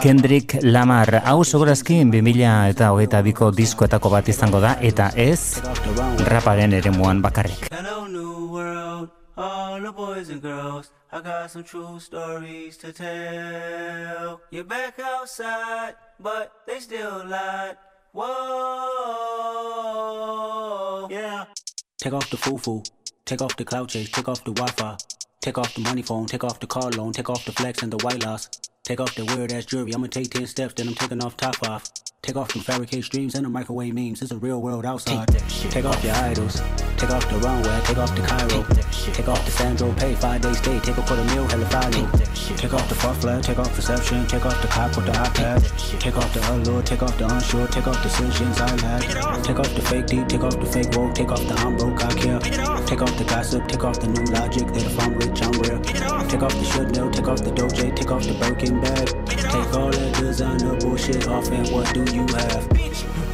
Kendrick Lamar, hau segurazki 2000 eta hogeita biko diskoetako bat izango da, eta ez raparen ere muan bakarrik. Hello, new world, all the boys and girls. I got some true stories to tell. You're back outside, but they still lied. Whoa, Take off the foo-foo. Take off the cloud chase. Take off the Wi-Fi. Take off the money phone. Take off the car loan. Take off the flex and the white loss. Take off the weird ass jewelry. I'ma take 10 steps, then I'm taking off top off. Take off them fabricate streams and the microwave memes. It's a real world outside. Take, off your idols. Take off the runway. Take off the Cairo. Take, off the Sandro Pay. Five day stay. Take off for the meal. Hella follow. Take off the fuck flag. Take off perception. Take off the cop with the iPad. Take off the allure. Take off the unsure. Take off decisions I had. Take off the fake deep. Take off the fake woke. Take off the I'm broke. I care. Take off the gossip. Take off the new logic. That if I'm rich, I'm real. Take off the should know. Take off the doje. Take off the Birkin bag. Take all that designer bullshit off and what do you have?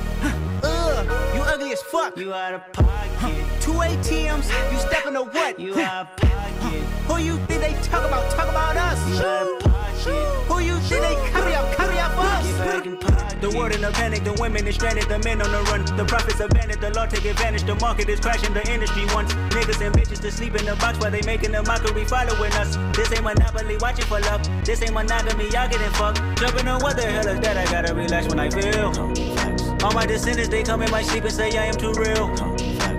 Ugh, you as fuck. You out of pocket. Two ATMs, you stepping to what? You out of pocket. Who you think they talk about? Talk about us. You out of pocket. Who you think they carry up? Carry up us. Get back in pocket. The world in a panic, the women is stranded, the men on the run. The profits abandoned, the law take advantage. The market is crashing, the industry wants niggas and bitches to sleep in the box while they making a mockery following us. This ain't monopoly, watching for love. This ain't monogamy, y'all getting fucked. Jumping on what the hell is that? I gotta relax when I feel. All my descendants, they come in my sleep and say I am too real.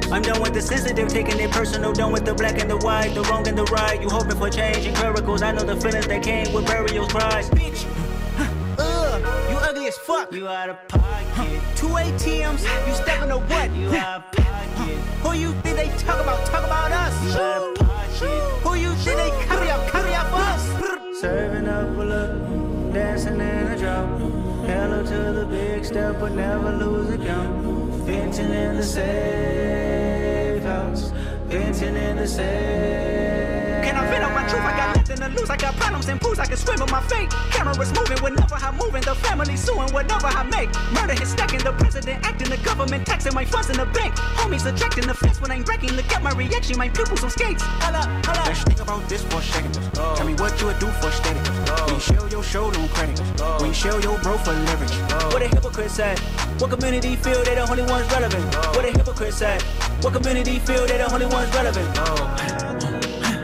I'm done with the sensitive, taking it personal. Done with the black and the white, the wrong and the right. You hoping for change and miracles. I know the feelings that came with burials, cries. Bitch, ugh, you ugly as fuck. You out of pocket. Two ATMs, you stepping to what? You out of pocket. Who you think they talk about? Talk about us. You out of pocket. Who you think they carry up? Carry up us. Serving up a look, dancing in a drop. Hello to the big step, but never lose a count. Venting in the safe house, venting in the safe. Can I vent on my truth? I got nothing to lose. I got problems and pools. I can swim with my fate. Cameras moving whenever I'm moving. The family suing whatever I make. Murder is stacking. The president acting. The government taxing my funds in the bank. Homies ejecting the fence when I'm breaking. Look at my reaction. My pupils on skates. Holla, holla. Let's think about this for a second. Tell me what you would do for steady. When you show your show no credit. When you show your bro for leverage. What a hypocrite said. What community feel they the only ones relevant? What a hypocrite said. What community feel they the only ones relevant?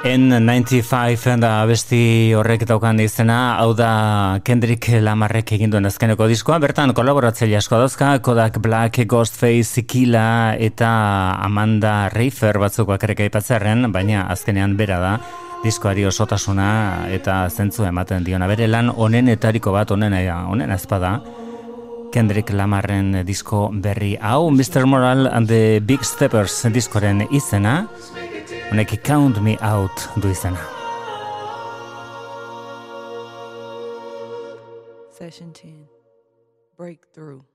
N95 da abesti horrek daukan izena, hau da Kendrick Lamarrek egin duen azkeneko diskoa, bertan kolaboratzaile asko dauzka, Kodak Black, Ghostface, Kila eta Amanda Reifer batzuk bakarrik aipatzerren, baina azkenean bera da, diskoari osotasuna eta zentzu ematen diona. Bere lan honen etariko bat honen honen azpada Kendrick Lamarren disko berri hau. Mr. Moral and the Big Steppers diskoren izena Honek Count Me Out du izena. Session 10. Breakthrough.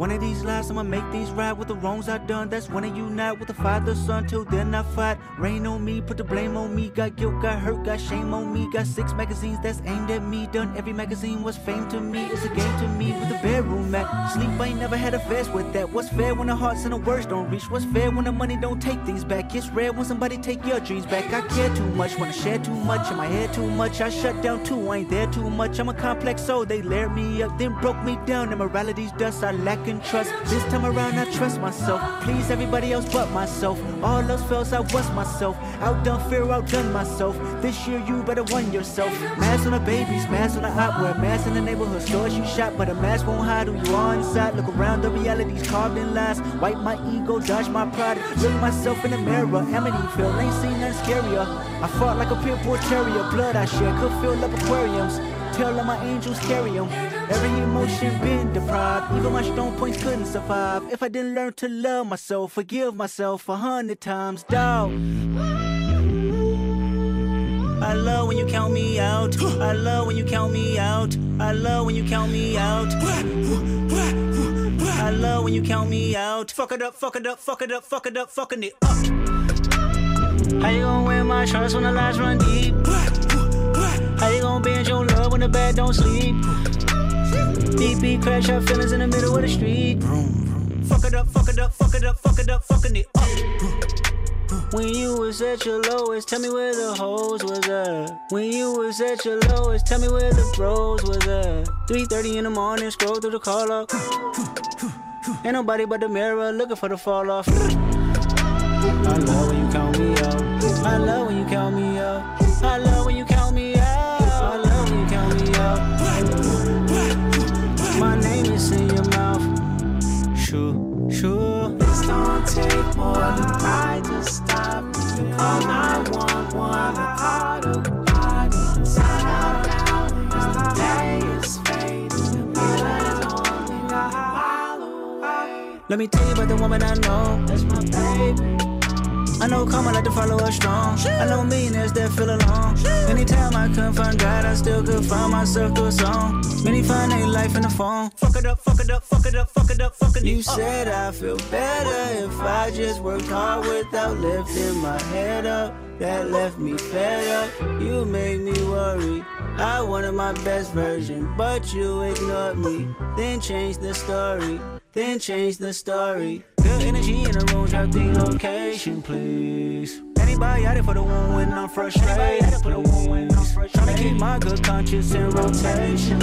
One of these lives, I'ma make these right with the wrongs I done. That's when I unite with the father, son. Till then, I fight. Rain on me, put the blame on me. Got guilt, got hurt, got shame on me. Got six magazines that's aimed at me. Done every magazine was fame to me. It's a game to me with the bedroom mat. Sleep, I ain't never had a fast with that. What's fair when the hearts and the words don't reach? What's fair when the money don't take things back? It's rare when somebody take your dreams back. I care too much, wanna share too much. In my head too much, I shut down too. I ain't there too much. I'm a complex soul. They layered me up, then broke me down. Immorality's dust, I lack in trust. This time around, I trust myself. Please everybody else but myself. All else fails, I was myself. Outdone fear, outdone myself. This year, you better won yourself. Mask on the babies, mask on the op, wear mask in the neighborhood stores you shop, but a mask won't hide who you are inside. Look around, the reality's carved in lies. Wipe my ego, dodge my pride. Look myself in the mirror. Amityville ain't seen nothing scarier. I fought like a pit bull terrier. Blood I shed could fill up aquariums. Tell all my angels carry 'em. Every emotion been deprived. Even my strong points couldn't survive. If I didn't learn to love myself, forgive myself a hundred times, dog. I love when you count me out. I love when you count me out. I love when you count me out. I love when you count me out. Fuck it up, fuck it up, fuck it up, fuck it up, fucking it up. How you gonna win my trust when the lies run deep? How you gonna bend your love when the bed don't sleep? Beat beat crash our feelings in the middle of the street. Fuck it up, fuck it up, fuck it up, fuck it up, fucking it up. When you was at your lowest, tell me where the hoes was at. When you was at your lowest, tell me where the bros was at. 3:30 in the morning, scroll through the call up. Ain't nobody but the mirror looking for the fall off. I love when you count me out. I love when you count me out. Sure, sure. It's gonna take more than I just stop. 911, the heart of the body. Sign out as the day is fading. Only a mile away. Let me tell you about the woman I know. That's my baby. I know karma like to follow us strong. I know millionaires that feel alone. Anytime I couldn't find God, I still could find myself through a song. Many find their life in the phone. Fuck it up, fuck it up, fuck it up, fuck it up, fuck it up. You said I feel better if I just worked hard without lifting my head up. That left me fed up. You made me worry. I wanted my best version, but you ignored me. Then changed the story. Then changed the story. Good energy in the room, drop the location, please. Anybody out there for the one when I'm frustrated? Trying to keep my good conscience in rotation.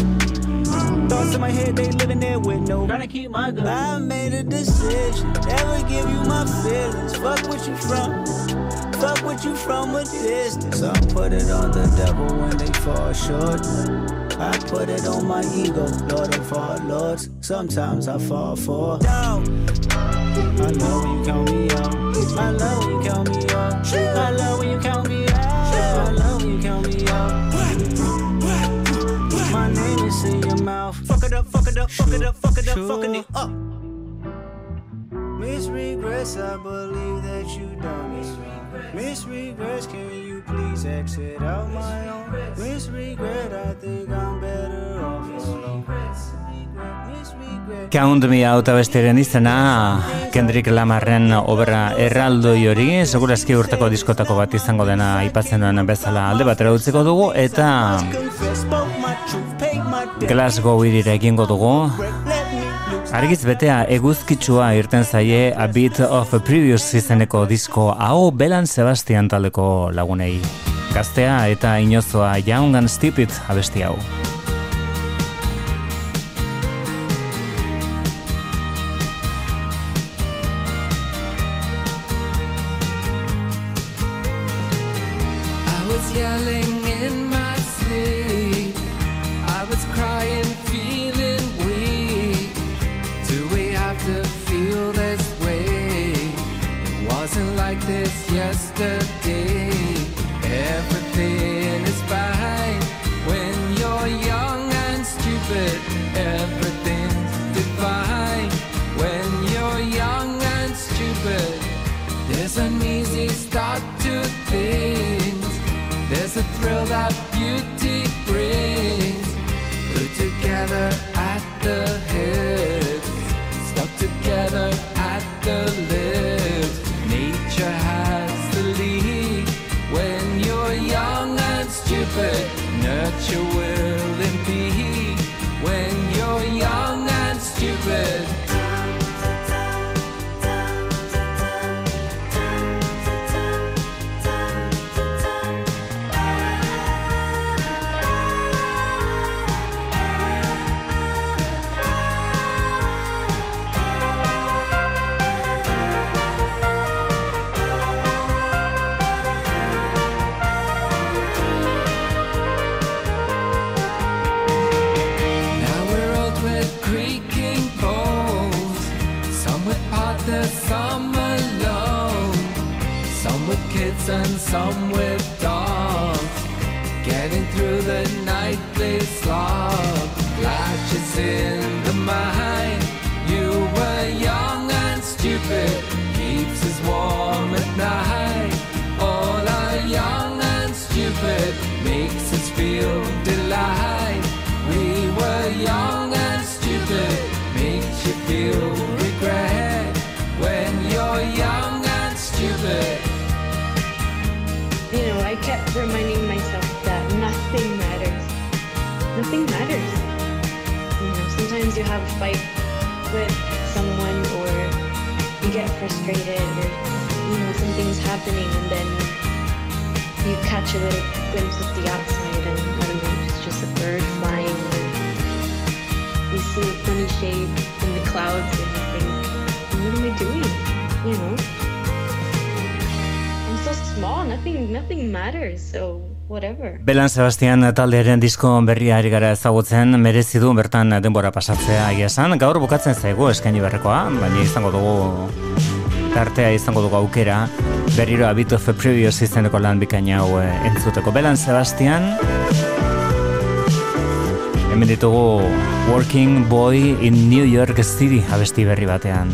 Thoughts in my head, they living there with no. Trying to keep my good. I made a decision, never give you my feelings. Fuck what you from. Fuck what you from a distance. I put it on the devil when they fall short. I put it on my ego, Lord of all lords. Sometimes I fall for doubt. I love when you count me out. I love when you count me out. I love when you count me out. I love when you count me out. My name is in your mouth. Fuck it up, fuck it up, fuck it up, fuck it up, fucking it up. Miss regrets, I believe that you done. Miss regrets, can you please exit out my own? Miss regret, I think I'm better off alone. Count Me Out abestiaren izena Kendrick Lamarren obra erraldoi hori segurazki urteko diskotako bat izango dena aipatzen duen bezala alde batera utziko dugu eta. Glasgow irira egingo dugu Argiz betea eguzkitsua irten zaie A Bit of a Previous izeneko disko hau Belan Sebastian taldeko lagunei Gaztea eta inozoa Young and Stupid abesti hau and some with dogs. Getting through the nightly slog. Flashes in the mind. You were young and stupid. Reminding myself that nothing matters. Nothing matters. You know, sometimes you have a fight with someone or you get frustrated or you know something's happening and then you catch a little glimpse of the outside and I don't know, it's just a bird flying or you see a funny shape in the clouds and you think, what am I doing? You know? Small, nothing nothing matters, so whatever. Belan Sebastian taldearen disko berria ari gara ezagutzen, merezi du bertan denbora pasatzea esan. Gaur bukatzen zaigu eskaini berrekoa, baina izango dugu tartea izango dugu aukera berriro a bit of a previous izeneko lan bikaina hau eh, entzuteko. Belan Sebastian hemen ditugu Working Boy in New York City abesti berri batean.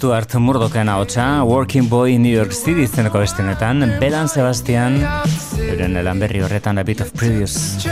Stuart Murdochen ahotsa Working Boy in New York City izeneko bestionetan Belan Sebastian euren lan berri horretan a bit of previous.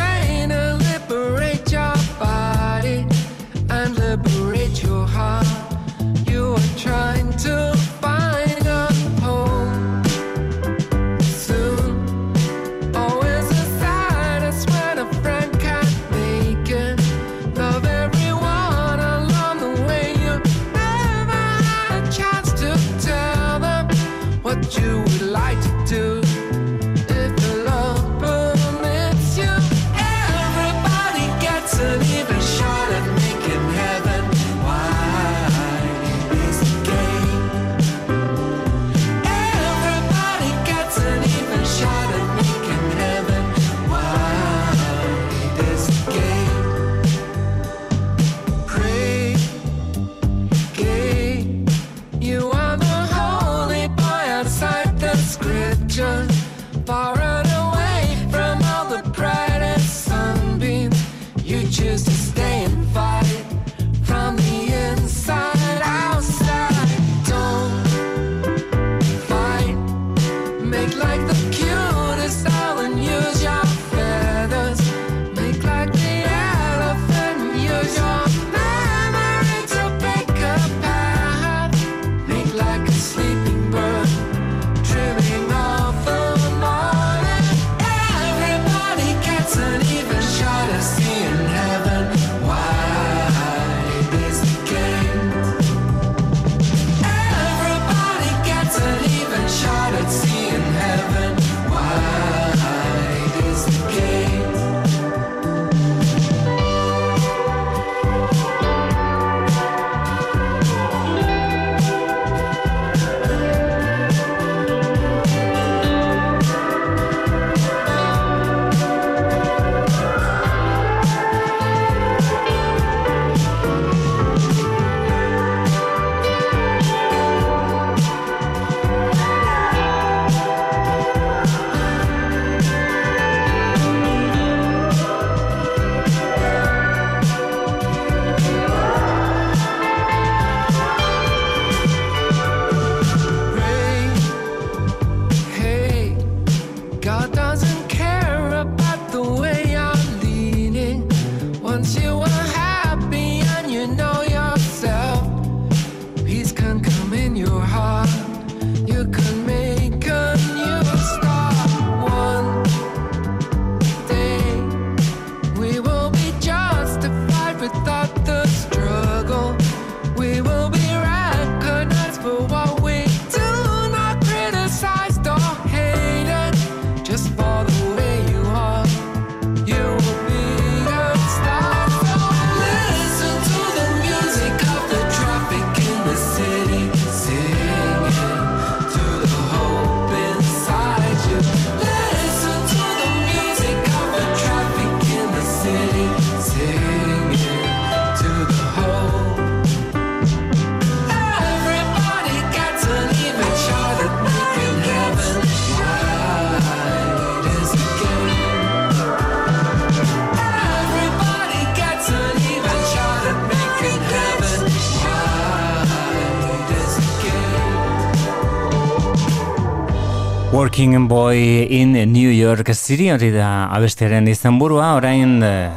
Working Boy in New York City hori da abestiaren izenburua. Orain eh,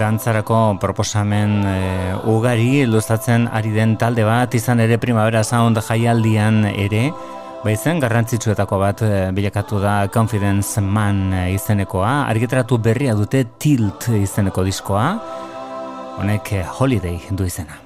dantzarako proposamen eh, ugari luzatzen ari den talde bat. Izan ere Primavera Sound jaialdian ere. Baizen, garrantzitsuetako bat eh, bilakatu da Confidence Man izenekoa, argitaratu berria dute Tilt izeneko diskoa, honek Holiday du izena.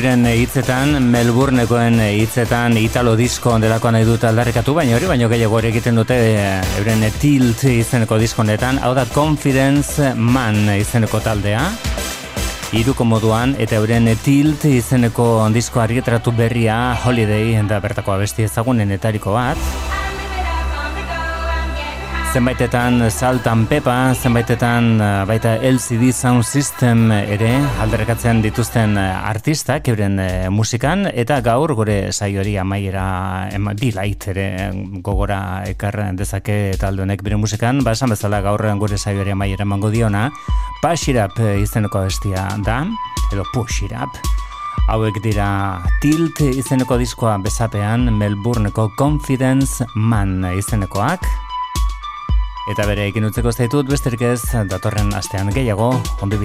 Euren hitzetan, Melbournekoen hitzetan Italo Disco delako nahi dut aldarrikatu, baina hori baino gehiago hori egiten dute eh, euren Tilt izeneko diskonetan, hau da Confidence Man izeneko taldea, iruko moduan, eta euren Tilt izeneko disko argitratu berria Holiday, da bertako abesti ezagunen etariko bat, Zenbaitetan Saltan Pepa, zenbaitetan eh, baita LCD Sound System ere alderrekatzen dituzten eh, artistak euren eh, musikan. Eta gaur gure saiori amaiera ema, bilait ere gogora ekar dezake talde honek bere musikan, ba esan bezala gaur gure saiori amaiera emango diona. Pashirap izeneko bestia da edo Pushirap Hauek dira Tilt izeneko diskoa bezapean Melbourneko Confidence Man izenekoak Eta bere ekin utzeko zaitut besterik ez datorren astean gehiago, ondo